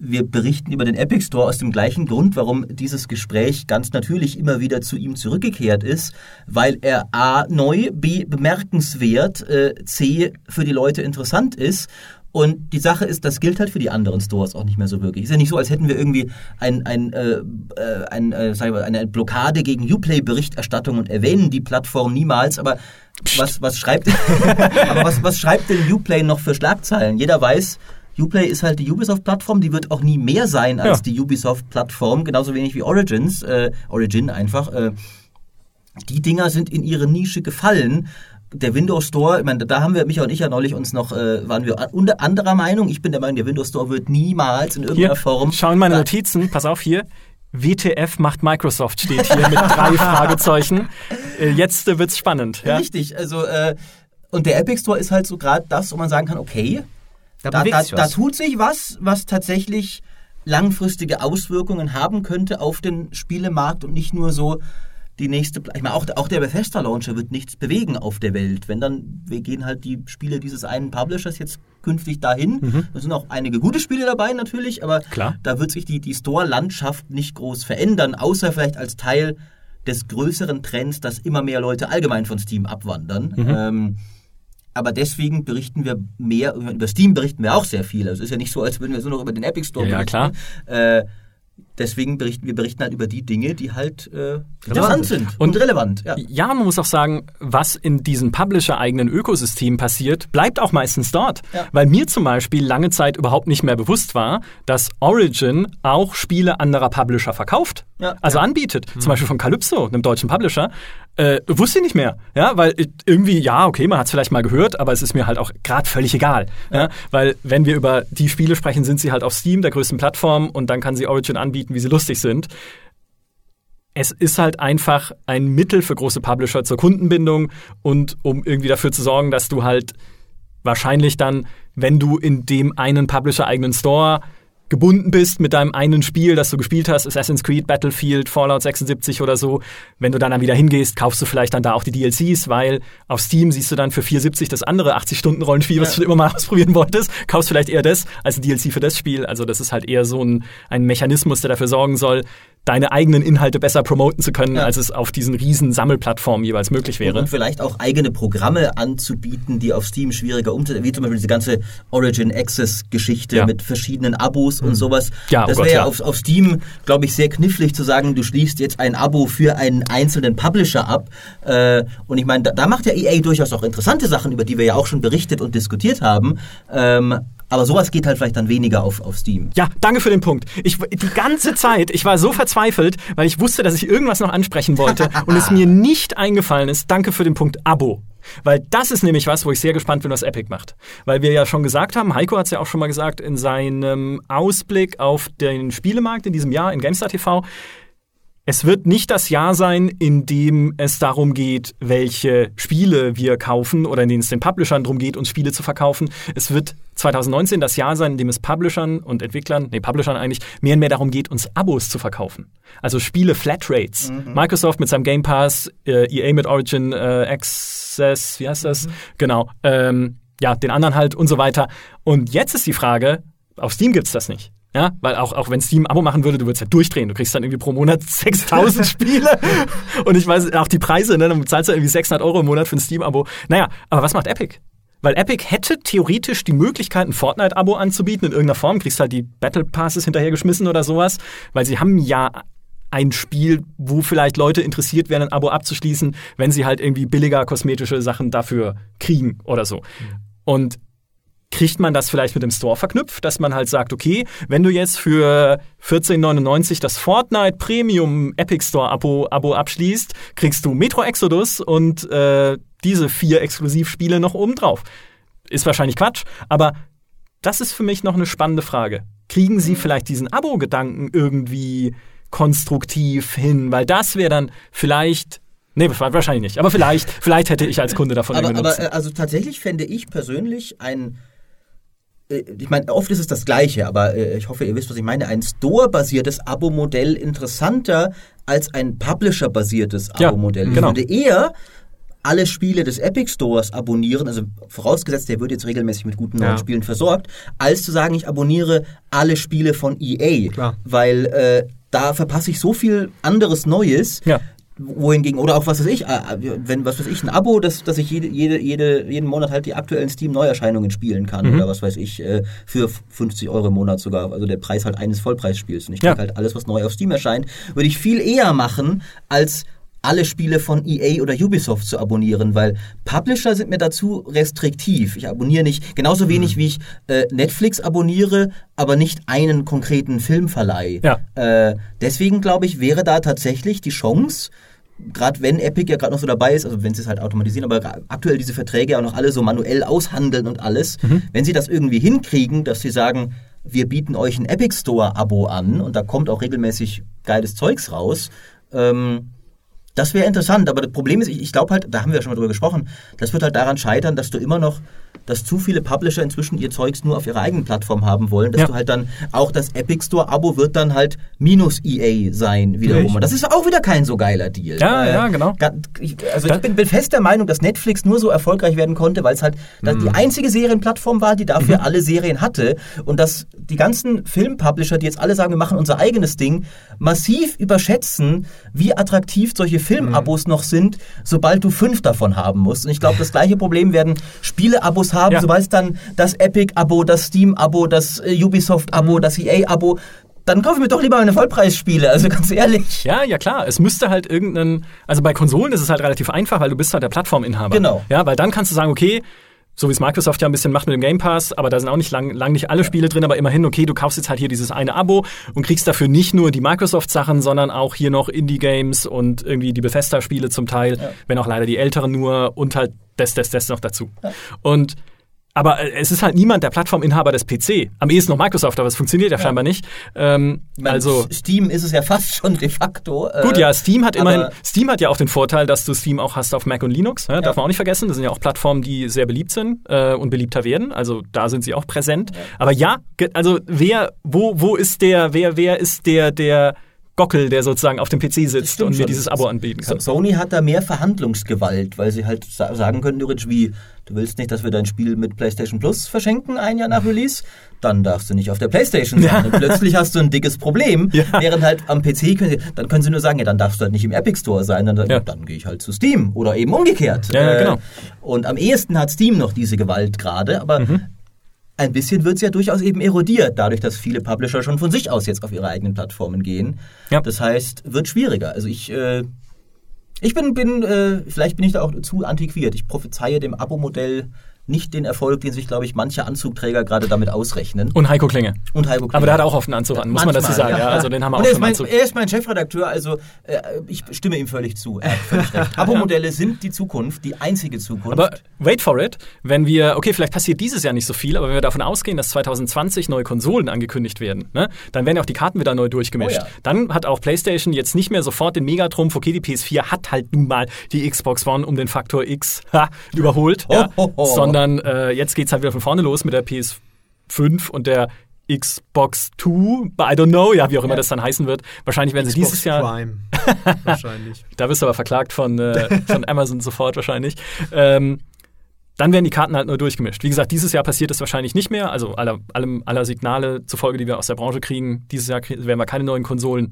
wir berichten über den Epic Store aus dem gleichen Grund, warum dieses Gespräch ganz natürlich immer wieder zu ihm zurückgekehrt ist, weil er A neu, B bemerkenswert, äh, C für die Leute interessant ist. Und die Sache ist, das gilt halt für die anderen Stores auch nicht mehr so wirklich. Ist ja nicht so, als hätten wir irgendwie ein, ein, äh, äh, ein, äh, wir, eine Blockade gegen Uplay-Berichterstattung und erwähnen die Plattform niemals, aber was, was schreibt [LAUGHS] aber was, was schreibt denn Uplay noch für Schlagzeilen? Jeder weiß, Uplay ist halt die Ubisoft-Plattform, die wird auch nie mehr sein als Ja. die Ubisoft-Plattform, genauso wenig wie Origins, äh, Origin einfach. Äh, die Dinger sind in ihre Nische gefallen. Der Windows Store, ich meine, da haben wir, Micha und ich ja neulich uns noch, äh, waren wir unter anderer Meinung. Ich bin der Meinung, der Windows Store wird niemals in irgendeiner Hier, Form. schau in meine Notizen, pass auf hier. WTF macht Microsoft steht hier mit drei [LAUGHS] Fragezeichen. Äh, Jetzt äh, wird's spannend. Ja? Richtig, also, äh, und der Epic Store ist halt so gerade das, wo man sagen kann, okay, Da da, da, da tut sich was, was tatsächlich langfristige Auswirkungen haben könnte auf den Spielemarkt und nicht nur so die nächste. Ich meine, auch, auch der Bethesda Launcher wird nichts bewegen auf der Welt. Wenn dann, wir gehen halt die Spiele dieses einen Publishers jetzt künftig dahin. Da sind auch einige gute Spiele dabei natürlich, aber Klar. da wird sich die, die Store-Landschaft nicht groß verändern, außer vielleicht als Teil des größeren Trends, dass immer mehr Leute allgemein von Steam abwandern. Ähm, aber deswegen berichten wir mehr, über Steam berichten wir auch sehr viel. Also es ist ja nicht so, als würden wir so noch über den Epic Store Ja, ja, berichten. Äh, deswegen berichten wir berichten halt über die Dinge, die halt äh, interessant sind und, Und- relevant. Ja. Ja, man muss auch sagen, was in diesem Publisher-eigenen Ökosystem passiert, bleibt auch meistens dort. Ja. Weil mir zum Beispiel lange Zeit überhaupt nicht mehr bewusst war, dass Origin auch Spiele anderer Publisher verkauft. Ja. Also anbietet. Zum Beispiel von Calypso, einem deutschen Publisher. Äh, wusste ich nicht mehr. Ja, weil irgendwie, ja, okay, man hat es vielleicht mal gehört, aber es ist mir halt auch gerade völlig egal. Ja. Weil wenn wir über die Spiele sprechen, sind sie halt auf Steam, der größten Plattform, und dann kann sie Origin anbieten, wie sie lustig sind. Es ist halt einfach ein Mittel für große Publisher zur Kundenbindung und um irgendwie dafür zu sorgen, dass du halt wahrscheinlich dann, wenn du in dem einen Publisher-eigenen Store gebunden bist mit deinem einen Spiel, das du gespielt hast, Assassin's Creed, Battlefield, Fallout 76 oder so, wenn du dann, dann wieder hingehst, kaufst du vielleicht dann da auch die DLCs, weil auf Steam siehst du dann für 4,70 das andere 80-Stunden-Rollenspiel, was Ja. du immer mal [LAUGHS] ausprobieren wolltest, kaufst vielleicht eher das als ein DLC für das Spiel. Also das ist halt eher so ein, ein Mechanismus, der dafür sorgen soll, deine eigenen Inhalte besser promoten zu können, Ja. als es auf diesen riesen Sammelplattformen jeweils möglich wäre. Und vielleicht auch eigene Programme anzubieten, die auf Steam schwieriger umzusetzen, wie zum Beispiel diese ganze Origin Access Geschichte Ja. mit verschiedenen Abos und sowas. Ja, oh das Gott, wäre ja ja. auf, auf Steam, glaube ich, sehr knifflig zu sagen, du schließt jetzt ein Abo für einen einzelnen Publisher ab. Äh, und ich meine, da, da macht ja EA durchaus auch interessante Sachen, über die wir ja auch schon berichtet und diskutiert haben. Ähm, aber sowas geht halt vielleicht dann weniger auf, auf Steam. Ja, danke für den Punkt. Ich, die ganze Zeit, ich war so verzweifelt, weil ich wusste, dass ich irgendwas noch ansprechen wollte und es mir nicht eingefallen ist. Danke für den Punkt Abo. Weil das ist nämlich was, wo ich sehr gespannt bin, was Epic macht. Weil wir ja schon gesagt haben, Heiko hat es ja auch schon mal gesagt in seinem Ausblick auf den Spielemarkt in diesem Jahr in GameStar TV, es wird nicht das Jahr sein, in dem es darum geht, welche Spiele wir kaufen oder in denen es den Publishern darum geht, uns Spiele zu verkaufen. Es wird 2019 das Jahr sein, in dem es Publishern und Entwicklern, nee, Publishern eigentlich, mehr und mehr darum geht, uns Abos zu verkaufen. Also Spiele Flatrates. Microsoft mit seinem Game Pass, äh, EA mit Origin äh, Access, wie heißt das? Genau. Ähm, ja, den anderen halt und so weiter. Und jetzt ist die Frage, auf Steam gibt's das nicht. Ja, weil auch, auch wenn Steam ein Abo machen würde, du würdest ja durchdrehen. Du kriegst dann irgendwie pro Monat [LAUGHS] 6000 [LAUGHS] Spiele. Und ich weiß, auch die Preise, ne, dann zahlst du irgendwie 600 Euro im Monat für ein Steam-Abo. Naja, aber was macht Epic? Weil Epic hätte theoretisch die Möglichkeit, ein Fortnite-Abo anzubieten in irgendeiner Form. Kriegst halt die Battle Passes hinterhergeschmissen oder sowas. Weil sie haben ja ein Spiel, wo vielleicht Leute interessiert wären, ein Abo abzuschließen, wenn sie halt irgendwie billiger kosmetische Sachen dafür kriegen oder so. Und kriegt man das vielleicht mit dem Store verknüpft, dass man halt sagt, okay, wenn du jetzt für 14,99 das Fortnite Premium Epic Store Abo, Abo abschließt, kriegst du Metro Exodus und äh, diese vier Exklusivspiele noch obendrauf. Ist wahrscheinlich Quatsch, aber das ist für mich noch eine spannende Frage. Kriegen sie vielleicht diesen Abo-Gedanken irgendwie konstruktiv hin? Weil das wäre dann vielleicht Nee, wahrscheinlich nicht. Aber vielleicht, vielleicht hätte ich als Kunde davon [LAUGHS] Aber, aber äh, also tatsächlich fände ich persönlich ein ich meine, oft ist es das Gleiche, aber äh, ich hoffe, ihr wisst, was ich meine. Ein Store-basiertes Abo-Modell interessanter als ein Publisher-basiertes Ja, Abo-Modell. genau. Ich würde eher alle Spiele des Epic Stores abonnieren, also vorausgesetzt, der wird jetzt regelmäßig mit guten neuen Ja. Spielen versorgt, als zu sagen, ich abonniere alle Spiele von EA. Klar. Weil äh, da verpasse ich so viel anderes Neues. Ja. Wohingegen, oder auch was weiß ich, äh, wenn, was weiß ich, ein Abo, dass, dass ich jede, jede, jede, jeden Monat halt die aktuellen Steam-Neuerscheinungen spielen kann. Mhm. Oder was weiß ich, äh, für 50 Euro im Monat sogar. Also der Preis halt eines Vollpreisspiels. Und ich Ja. krieg halt alles, was neu auf Steam erscheint, würde ich viel eher machen, als alle Spiele von EA oder Ubisoft zu abonnieren, weil Publisher sind mir dazu restriktiv. Ich abonniere nicht, genauso wenig wie ich äh, Netflix abonniere, aber nicht einen konkreten Filmverleih. Ja. Äh, deswegen glaube ich, wäre da tatsächlich die Chance, gerade wenn Epic ja gerade noch so dabei ist, also wenn sie es halt automatisieren, aber aktuell diese Verträge ja auch noch alle so manuell aushandeln und alles, wenn sie das irgendwie hinkriegen, dass sie sagen, wir bieten euch ein Epic Store Abo an und da kommt auch regelmäßig geiles Zeugs raus, ähm, das wäre interessant, aber das Problem ist, ich, ich glaube halt, da haben wir ja schon mal drüber gesprochen, das wird halt daran scheitern, dass du immer noch, dass zu viele Publisher inzwischen ihr Zeugs nur auf ihrer eigenen Plattform haben wollen, dass Ja. du halt dann auch das Epic Store Abo wird dann halt minus EA sein wiederum. Richtig. Und das ist auch wieder kein so geiler Deal. Ja, ja, genau. Ich, also ich bin, bin fest der Meinung, dass Netflix nur so erfolgreich werden konnte, weil es halt Mhm. die einzige Serienplattform war, die dafür alle Serien hatte und dass die ganzen Filmpublisher, die jetzt alle sagen, wir machen unser eigenes Ding, massiv überschätzen, wie attraktiv solche Filmabos Mhm. noch sind, sobald du fünf davon haben musst. Und ich glaube, das gleiche Problem werden Spieleabos haben, Ja. sobald es dann das Epic-Abo, das Steam-Abo, das äh, Ubisoft-Abo, Mhm. das EA-Abo, dann kaufe ich mir doch lieber eine Vollpreisspiele, also ganz ehrlich. Ja, ja klar. Es müsste halt irgendeinen, also bei Konsolen ist es halt relativ einfach, weil du bist halt der Plattforminhaber. Genau. Ja, weil dann kannst du sagen, okay, so wie es Microsoft ja ein bisschen macht mit dem Game Pass, aber da sind auch nicht lang, lang nicht alle Spiele drin, aber immerhin, okay, du kaufst jetzt halt hier dieses eine Abo und kriegst dafür nicht nur die Microsoft-Sachen, sondern auch hier noch Indie-Games und irgendwie die Bethesda-Spiele zum Teil, wenn auch leider die älteren nur und halt das, das, das noch dazu. Und aber äh, es ist halt niemand der Plattforminhaber des PC. Am ehesten noch Microsoft, aber es funktioniert ja, scheinbar nicht. Ähm, meine, also Steam ist es ja [LAUGHS] fast schon de facto. äh, Gut, ja, Steam hat immerhin, Steam hat ja auch den Vorteil, dass du Steam auch hast auf Mac und Linux. Ja, Darf man auch nicht vergessen. Das sind ja auch Plattformen, die sehr beliebt sind äh, und beliebter werden. Also da sind sie auch präsent. Aber ja, also wer, wo, wo ist der, wer, wer ist der, der Gockel, der sozusagen auf dem PC sitzt und mir schon. dieses Abo anbieten kann. Sony hat da mehr Verhandlungsgewalt, weil sie halt sa- sagen können, theoretisch wie, du willst nicht, dass wir dein Spiel mit PlayStation Plus verschenken, ein Jahr nach Release, dann darfst du nicht auf der PlayStation sein. [LAUGHS] Und plötzlich hast du ein dickes Problem, Ja. während halt am PC, können sie, dann können sie nur sagen, ja, dann darfst du halt nicht im Epic Store sein, dann, Ja. dann gehe ich halt zu Steam oder eben umgekehrt. Ja, ja, genau. Und am ehesten hat Steam noch diese Gewalt gerade, aber Mhm. Ein bisschen wird es ja durchaus eben erodiert, dadurch, dass viele Publisher schon von sich aus jetzt auf ihre eigenen Plattformen gehen. Ja. Das heißt, wird schwieriger. Also ich, äh, ich bin, bin äh, vielleicht bin ich da auch zu antiquiert. Ich prophezeie dem Abo-Modell nicht den Erfolg, den sich, glaube ich, manche Anzugträger gerade damit ausrechnen. Und Heiko Klinge. Und Heiko Klinge. Aber der hat auch auf den Anzug an, muss man dazu Manchmal, sagen. Ja. Also den haben wir Und auch er ist, mein, Anzug. er ist mein Chefredakteur, also äh, ich stimme ihm völlig zu. Er hat völlig recht. [LAUGHS] Abo-Modelle sind die Zukunft, die einzige Zukunft. Aber wait for it, wenn wir, okay, vielleicht passiert dieses Jahr nicht so viel, aber wenn wir davon ausgehen, dass 2020 neue Konsolen angekündigt werden, ne, dann werden ja auch die Karten wieder neu durchgemischt. Oh ja. Dann hat auch PlayStation jetzt nicht mehr sofort den Megatrumpf, okay, die PS4 hat halt nun mal die Xbox One um den Faktor X ha, überholt, ja, Ho, ho, ho. Sondern äh, jetzt geht's halt wieder von vorne los mit der PS5 und der Xbox 2, I don't know, ja, wie auch immer Ja. das dann heißen wird. Wahrscheinlich werden sie Xbox dieses Jahr Prime. [LAUGHS] Wahrscheinlich. da wirst du aber verklagt von, äh, [LAUGHS] von Amazon sofort wahrscheinlich. Ähm, dann werden die Karten halt nur durchgemischt. Wie gesagt, dieses Jahr passiert es wahrscheinlich nicht mehr. Also aller, allem, aller Signale zufolge, die wir aus der Branche kriegen, dieses Jahr werden wir keine neuen Konsolen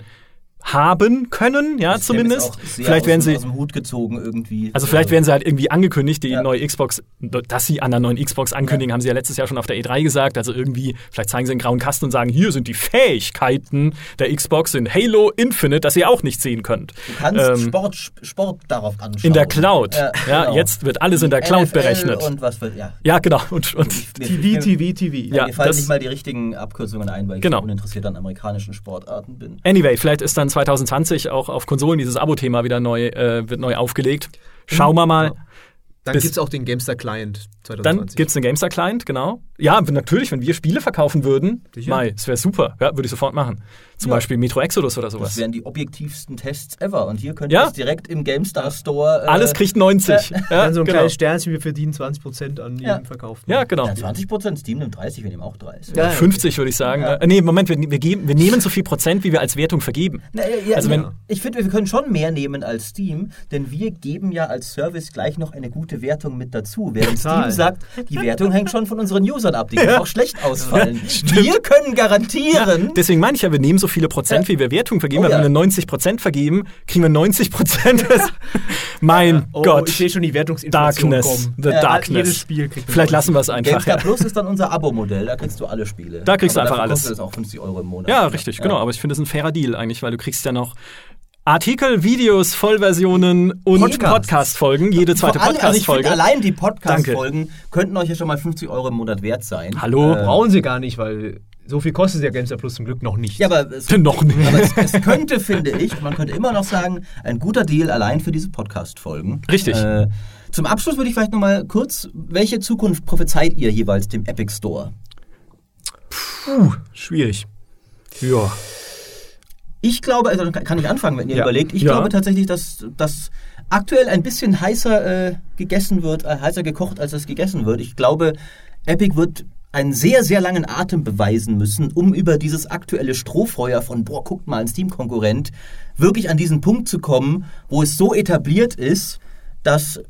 haben können, ja, Das ist zumindest. auch sehr Vielleicht aus, werden sie, aus dem Hut gezogen irgendwie. also vielleicht werden sie halt irgendwie angekündigt, die Ja. neue Xbox, dass sie an der neuen Xbox ankündigen, haben sie ja letztes Jahr schon auf der E3 gesagt. Also irgendwie, vielleicht zeigen sie einen grauen Kasten und sagen, hier sind die Fähigkeiten der Xbox in Halo Infinite, das ihr auch nicht sehen könnt. Du kannst Ähm, Sport, Sport darauf anschauen. in der Cloud. Ja, Ja, genau. jetzt wird alles in der Die Cloud NFL berechnet. Und was für, ja. Ja, genau. Und, und TV, TV, TV. Ja, Ja, mir fallen das- nicht mal die richtigen Abkürzungen ein, weil ich Genau. so uninteressiert an amerikanischen Sportarten bin. anyway, vielleicht ist dann 2020 auch auf Konsolen dieses Abo-Thema wieder neu, äh, wird neu aufgelegt. Schauen wir mal. Dann gibt es auch den GameStar Client Dann 2020. gibt's einen GameStar Client, genau. Ja, natürlich, wenn wir Spiele verkaufen würden, Sicher. Mai, das wäre super. Ja, würde ich sofort machen. Zum Ja. Beispiel Metro Exodus oder Das sowas. wären die objektivsten Tests ever. Und hier könnt Ja. ihr es direkt im GameStar Store. Äh, Alles kriegt 90. Ja, Dann so ein genau. kleines Sternchen, wir verdienen 20% an Ja. jedem Verkauf. Ja, genau. Ja, 20% Steam nimmt 30, wir nehmen auch 30. Ja. 50 würde ich sagen. Ja. Äh, nee, Moment, wir, wir, geben, wir nehmen so viel Prozent, wie wir als Wertung vergeben. Na, ja, ja, Also wenn- ja. ich finde, wir können schon mehr nehmen als Steam, denn wir geben ja als Service gleich noch eine gute Wertung mit dazu. Während Steam Total. sagt, die Wertung hängt schon von unseren Usern ab, die können auch schlecht ausfallen. [LAUGHS] Ja, wir können garantieren, Deswegen meine ich ja, wir nehmen so viele Prozent, wie wir Wertung vergeben. Oh weil ja. wenn wir 90 Prozent vergeben, kriegen wir 90 Prozent. [LAUGHS] mein Oh, Gott. ich sehe schon die Wertungsinflation Darkness. kommen. The Ja, Darkness. Jedes Spiel kriegt Vielleicht 90. lassen wir es einfach. GameStar Ja. Plus ist dann unser Abo-Modell, da kriegst du alle Spiele. Da kriegst du Aber einfach dafür alles. kostet es auch 50 Euro im Monat. Ja, richtig, Ja. genau. Aber ich finde es ein fairer Deal eigentlich, weil du kriegst ja noch Artikel, Videos, Vollversionen und Podcast. Podcast-Folgen. Jede zweite also Podcast-Folge. allein die Podcast-Folgen könnten euch ja schon mal 50 Euro im Monat wert sein. Hallo? Äh, Brauchen sie gar nicht, weil so viel kostet ja GameStar Plus zum Glück noch nicht. ja, aber es, [LAUGHS] Noch nicht. aber es, es könnte, finde ich, man könnte immer noch sagen, ein guter Deal allein für diese Podcast-Folgen. Richtig. Äh, zum Abschluss würde ich vielleicht nochmal kurz, welche Zukunft prophezeit ihr jeweils dem Epic Store? Puh, schwierig. Ja. Ich glaube, also kann ich anfangen, wenn ihr Ja. überlegt. Ich Ja. glaube tatsächlich, dass das aktuell ein bisschen heißer äh, gegessen wird, äh, heißer gekocht, als es gegessen wird. Ich glaube, Epic wird einen sehr, sehr langen Atem beweisen müssen, um über dieses aktuelle Strohfeuer von, boah, guckt mal, ein Steam-Konkurrent, wirklich an diesen Punkt zu kommen, wo es so etabliert ist, dass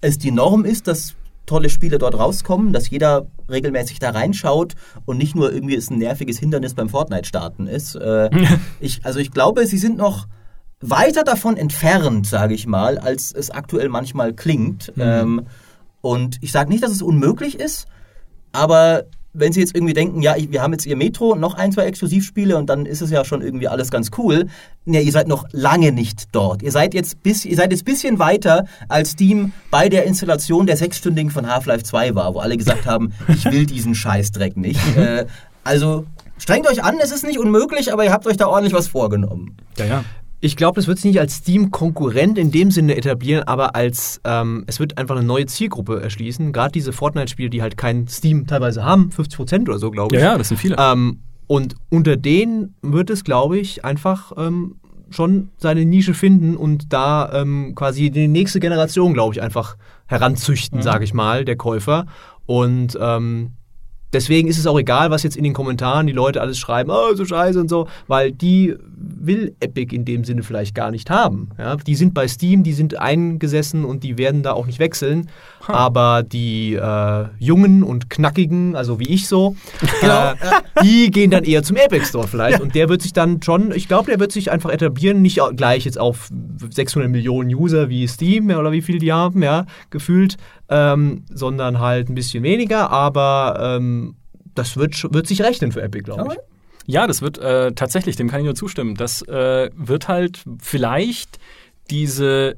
es die Norm ist, dass tolle Spiele dort rauskommen, dass jeder regelmäßig da reinschaut und nicht nur irgendwie es ein nerviges Hindernis beim Fortnite-Starten ist. Äh, [LAUGHS] ich, also ich glaube, sie sind noch weiter davon entfernt, sage ich mal, als es aktuell manchmal klingt. Ähm, und ich sage nicht, dass es unmöglich ist, aber wenn Sie jetzt irgendwie denken, ja, wir haben jetzt Ihr Metro, noch ein, zwei Exklusivspiele und dann ist es ja schon irgendwie alles ganz cool. Ne, ihr seid noch lange nicht dort. Ihr seid jetzt bis, ihr seid jetzt bisschen weiter als Steam bei der Installation der sechsstündigen von Half-Life 2 war, wo alle gesagt haben, [LAUGHS] ich will diesen Scheißdreck nicht. äh, also strengt euch an, es ist nicht unmöglich, aber ihr habt euch da ordentlich was vorgenommen. Ja, ja. Ich glaube, das wird sich nicht als Steam-Konkurrent in dem Sinne etablieren, aber als ähm, es wird einfach eine neue Zielgruppe erschließen. Gerade diese Fortnite-Spiele, die halt kein Steam teilweise haben, 50% oder so, glaube Ja, ich. ja, das sind viele. Ähm, und unter denen wird es, glaube ich, einfach ähm, schon seine Nische finden und da ähm, quasi die nächste Generation, glaube ich, einfach heranzüchten, sage ich mal, der Käufer. Und ähm, deswegen ist es auch egal, was jetzt in den Kommentaren die Leute alles schreiben, oh, so scheiße und so, weil die will Epic in dem Sinne vielleicht gar nicht haben. Ja, die sind bei Steam, die sind eingesessen und die werden da auch nicht wechseln. Huh. Aber die äh, Jungen und Knackigen, also wie ich so, [LAUGHS] Genau. äh, die gehen dann eher zum Epic Store vielleicht. Und der wird sich dann schon, ich glaube, der wird sich einfach etablieren, nicht gleich jetzt auf 600 Millionen User wie Steam ja, oder wie viel die haben, ja, gefühlt, ähm, sondern halt ein bisschen weniger. Aber ähm, das wird, wird sich rechnen für Epic, glaube ich. Ja, das wird äh, tatsächlich, dem kann ich nur zustimmen. Das äh, wird halt vielleicht diese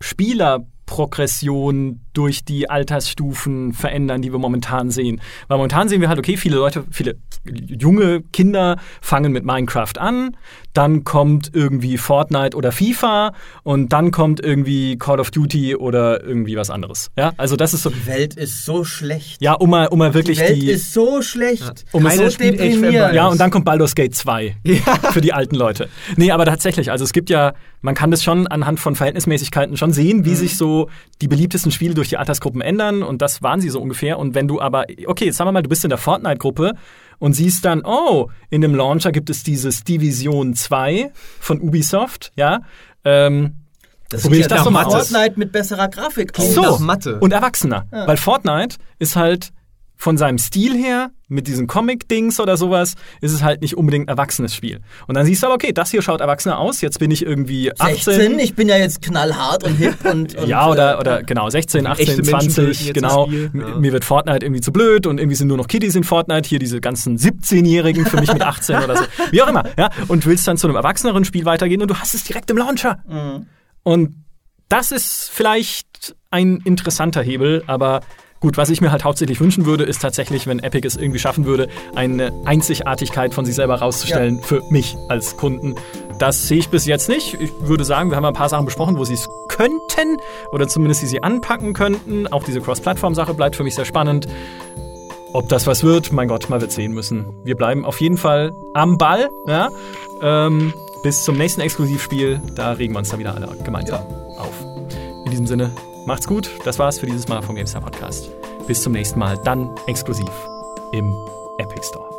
Spielerprogression durch die Altersstufen verändern, die wir momentan sehen. Weil momentan sehen wir halt, okay, viele Leute, viele junge Kinder fangen mit Minecraft an, dann kommt irgendwie Fortnite oder FIFA und dann kommt irgendwie Call of Duty oder irgendwie was anderes. Ja, also das ist so, Die Welt ist so schlecht. ja, um mal, um mal wirklich die Welt die, ist so schlecht. Um so Keiner of deprimierend. Empires. Ja, und dann kommt Baldur's Gate 2 für die alten Leute. Nee, aber tatsächlich, also es gibt ja, man kann das schon anhand von Verhältnismäßigkeiten schon sehen, wie sich so die beliebtesten Spiele durch die Altersgruppen ändern und das waren sie so ungefähr. Und wenn du aber, okay, jetzt sagen wir mal, du bist in der Fortnite-Gruppe und siehst dann, oh, in dem Launcher gibt es dieses Division 2 von Ubisoft, ja, ähm, Das Probier sieht ich das ja doch mal nach aus. Fortnite mit besserer Grafik. Klingt nach Mathe. und Erwachsener. Weil Fortnite ist halt von seinem Stil her, mit diesen Comic-Dings oder sowas, ist es halt nicht unbedingt ein erwachsenes Spiel. Und dann siehst du aber, okay, das hier schaut erwachsener aus, jetzt bin ich irgendwie 18. 16, ich bin ja jetzt knallhart und hip und, [LAUGHS] und ja, oder, äh, oder genau, 16, Echte 18, Menschen töten 20, jetzt genau. ja. Mir wird Fortnite irgendwie zu blöd und irgendwie sind nur noch Kiddies in Fortnite, hier diese ganzen 17-Jährigen für mich mit 18 oder so. [LAUGHS] Wie auch immer, ja. Und willst dann zu einem erwachseneren Spiel weitergehen und du hast es direkt im Launcher. Und das ist vielleicht ein interessanter Hebel, aber gut, was ich mir halt hauptsächlich wünschen würde, ist tatsächlich, wenn Epic es irgendwie schaffen würde, eine Einzigartigkeit von sich selber rauszustellen für mich als Kunden. Das sehe ich bis jetzt nicht. Ich würde sagen, wir haben ein paar Sachen besprochen, wo sie es könnten oder zumindest sie sie anpacken könnten. Auch diese Cross-Plattform-Sache bleibt für mich sehr spannend. Ob das was wird, mein Gott, mal wird sehen müssen. Wir bleiben auf jeden Fall am Ball. Ja? Ähm, bis zum nächsten Exklusivspiel. Da regen wir uns dann wieder alle gemeinsam auf. In diesem Sinne, macht's gut. Das war's für dieses Mal vom GameStar Podcast. Bis zum nächsten Mal, dann exklusiv im Epic Store.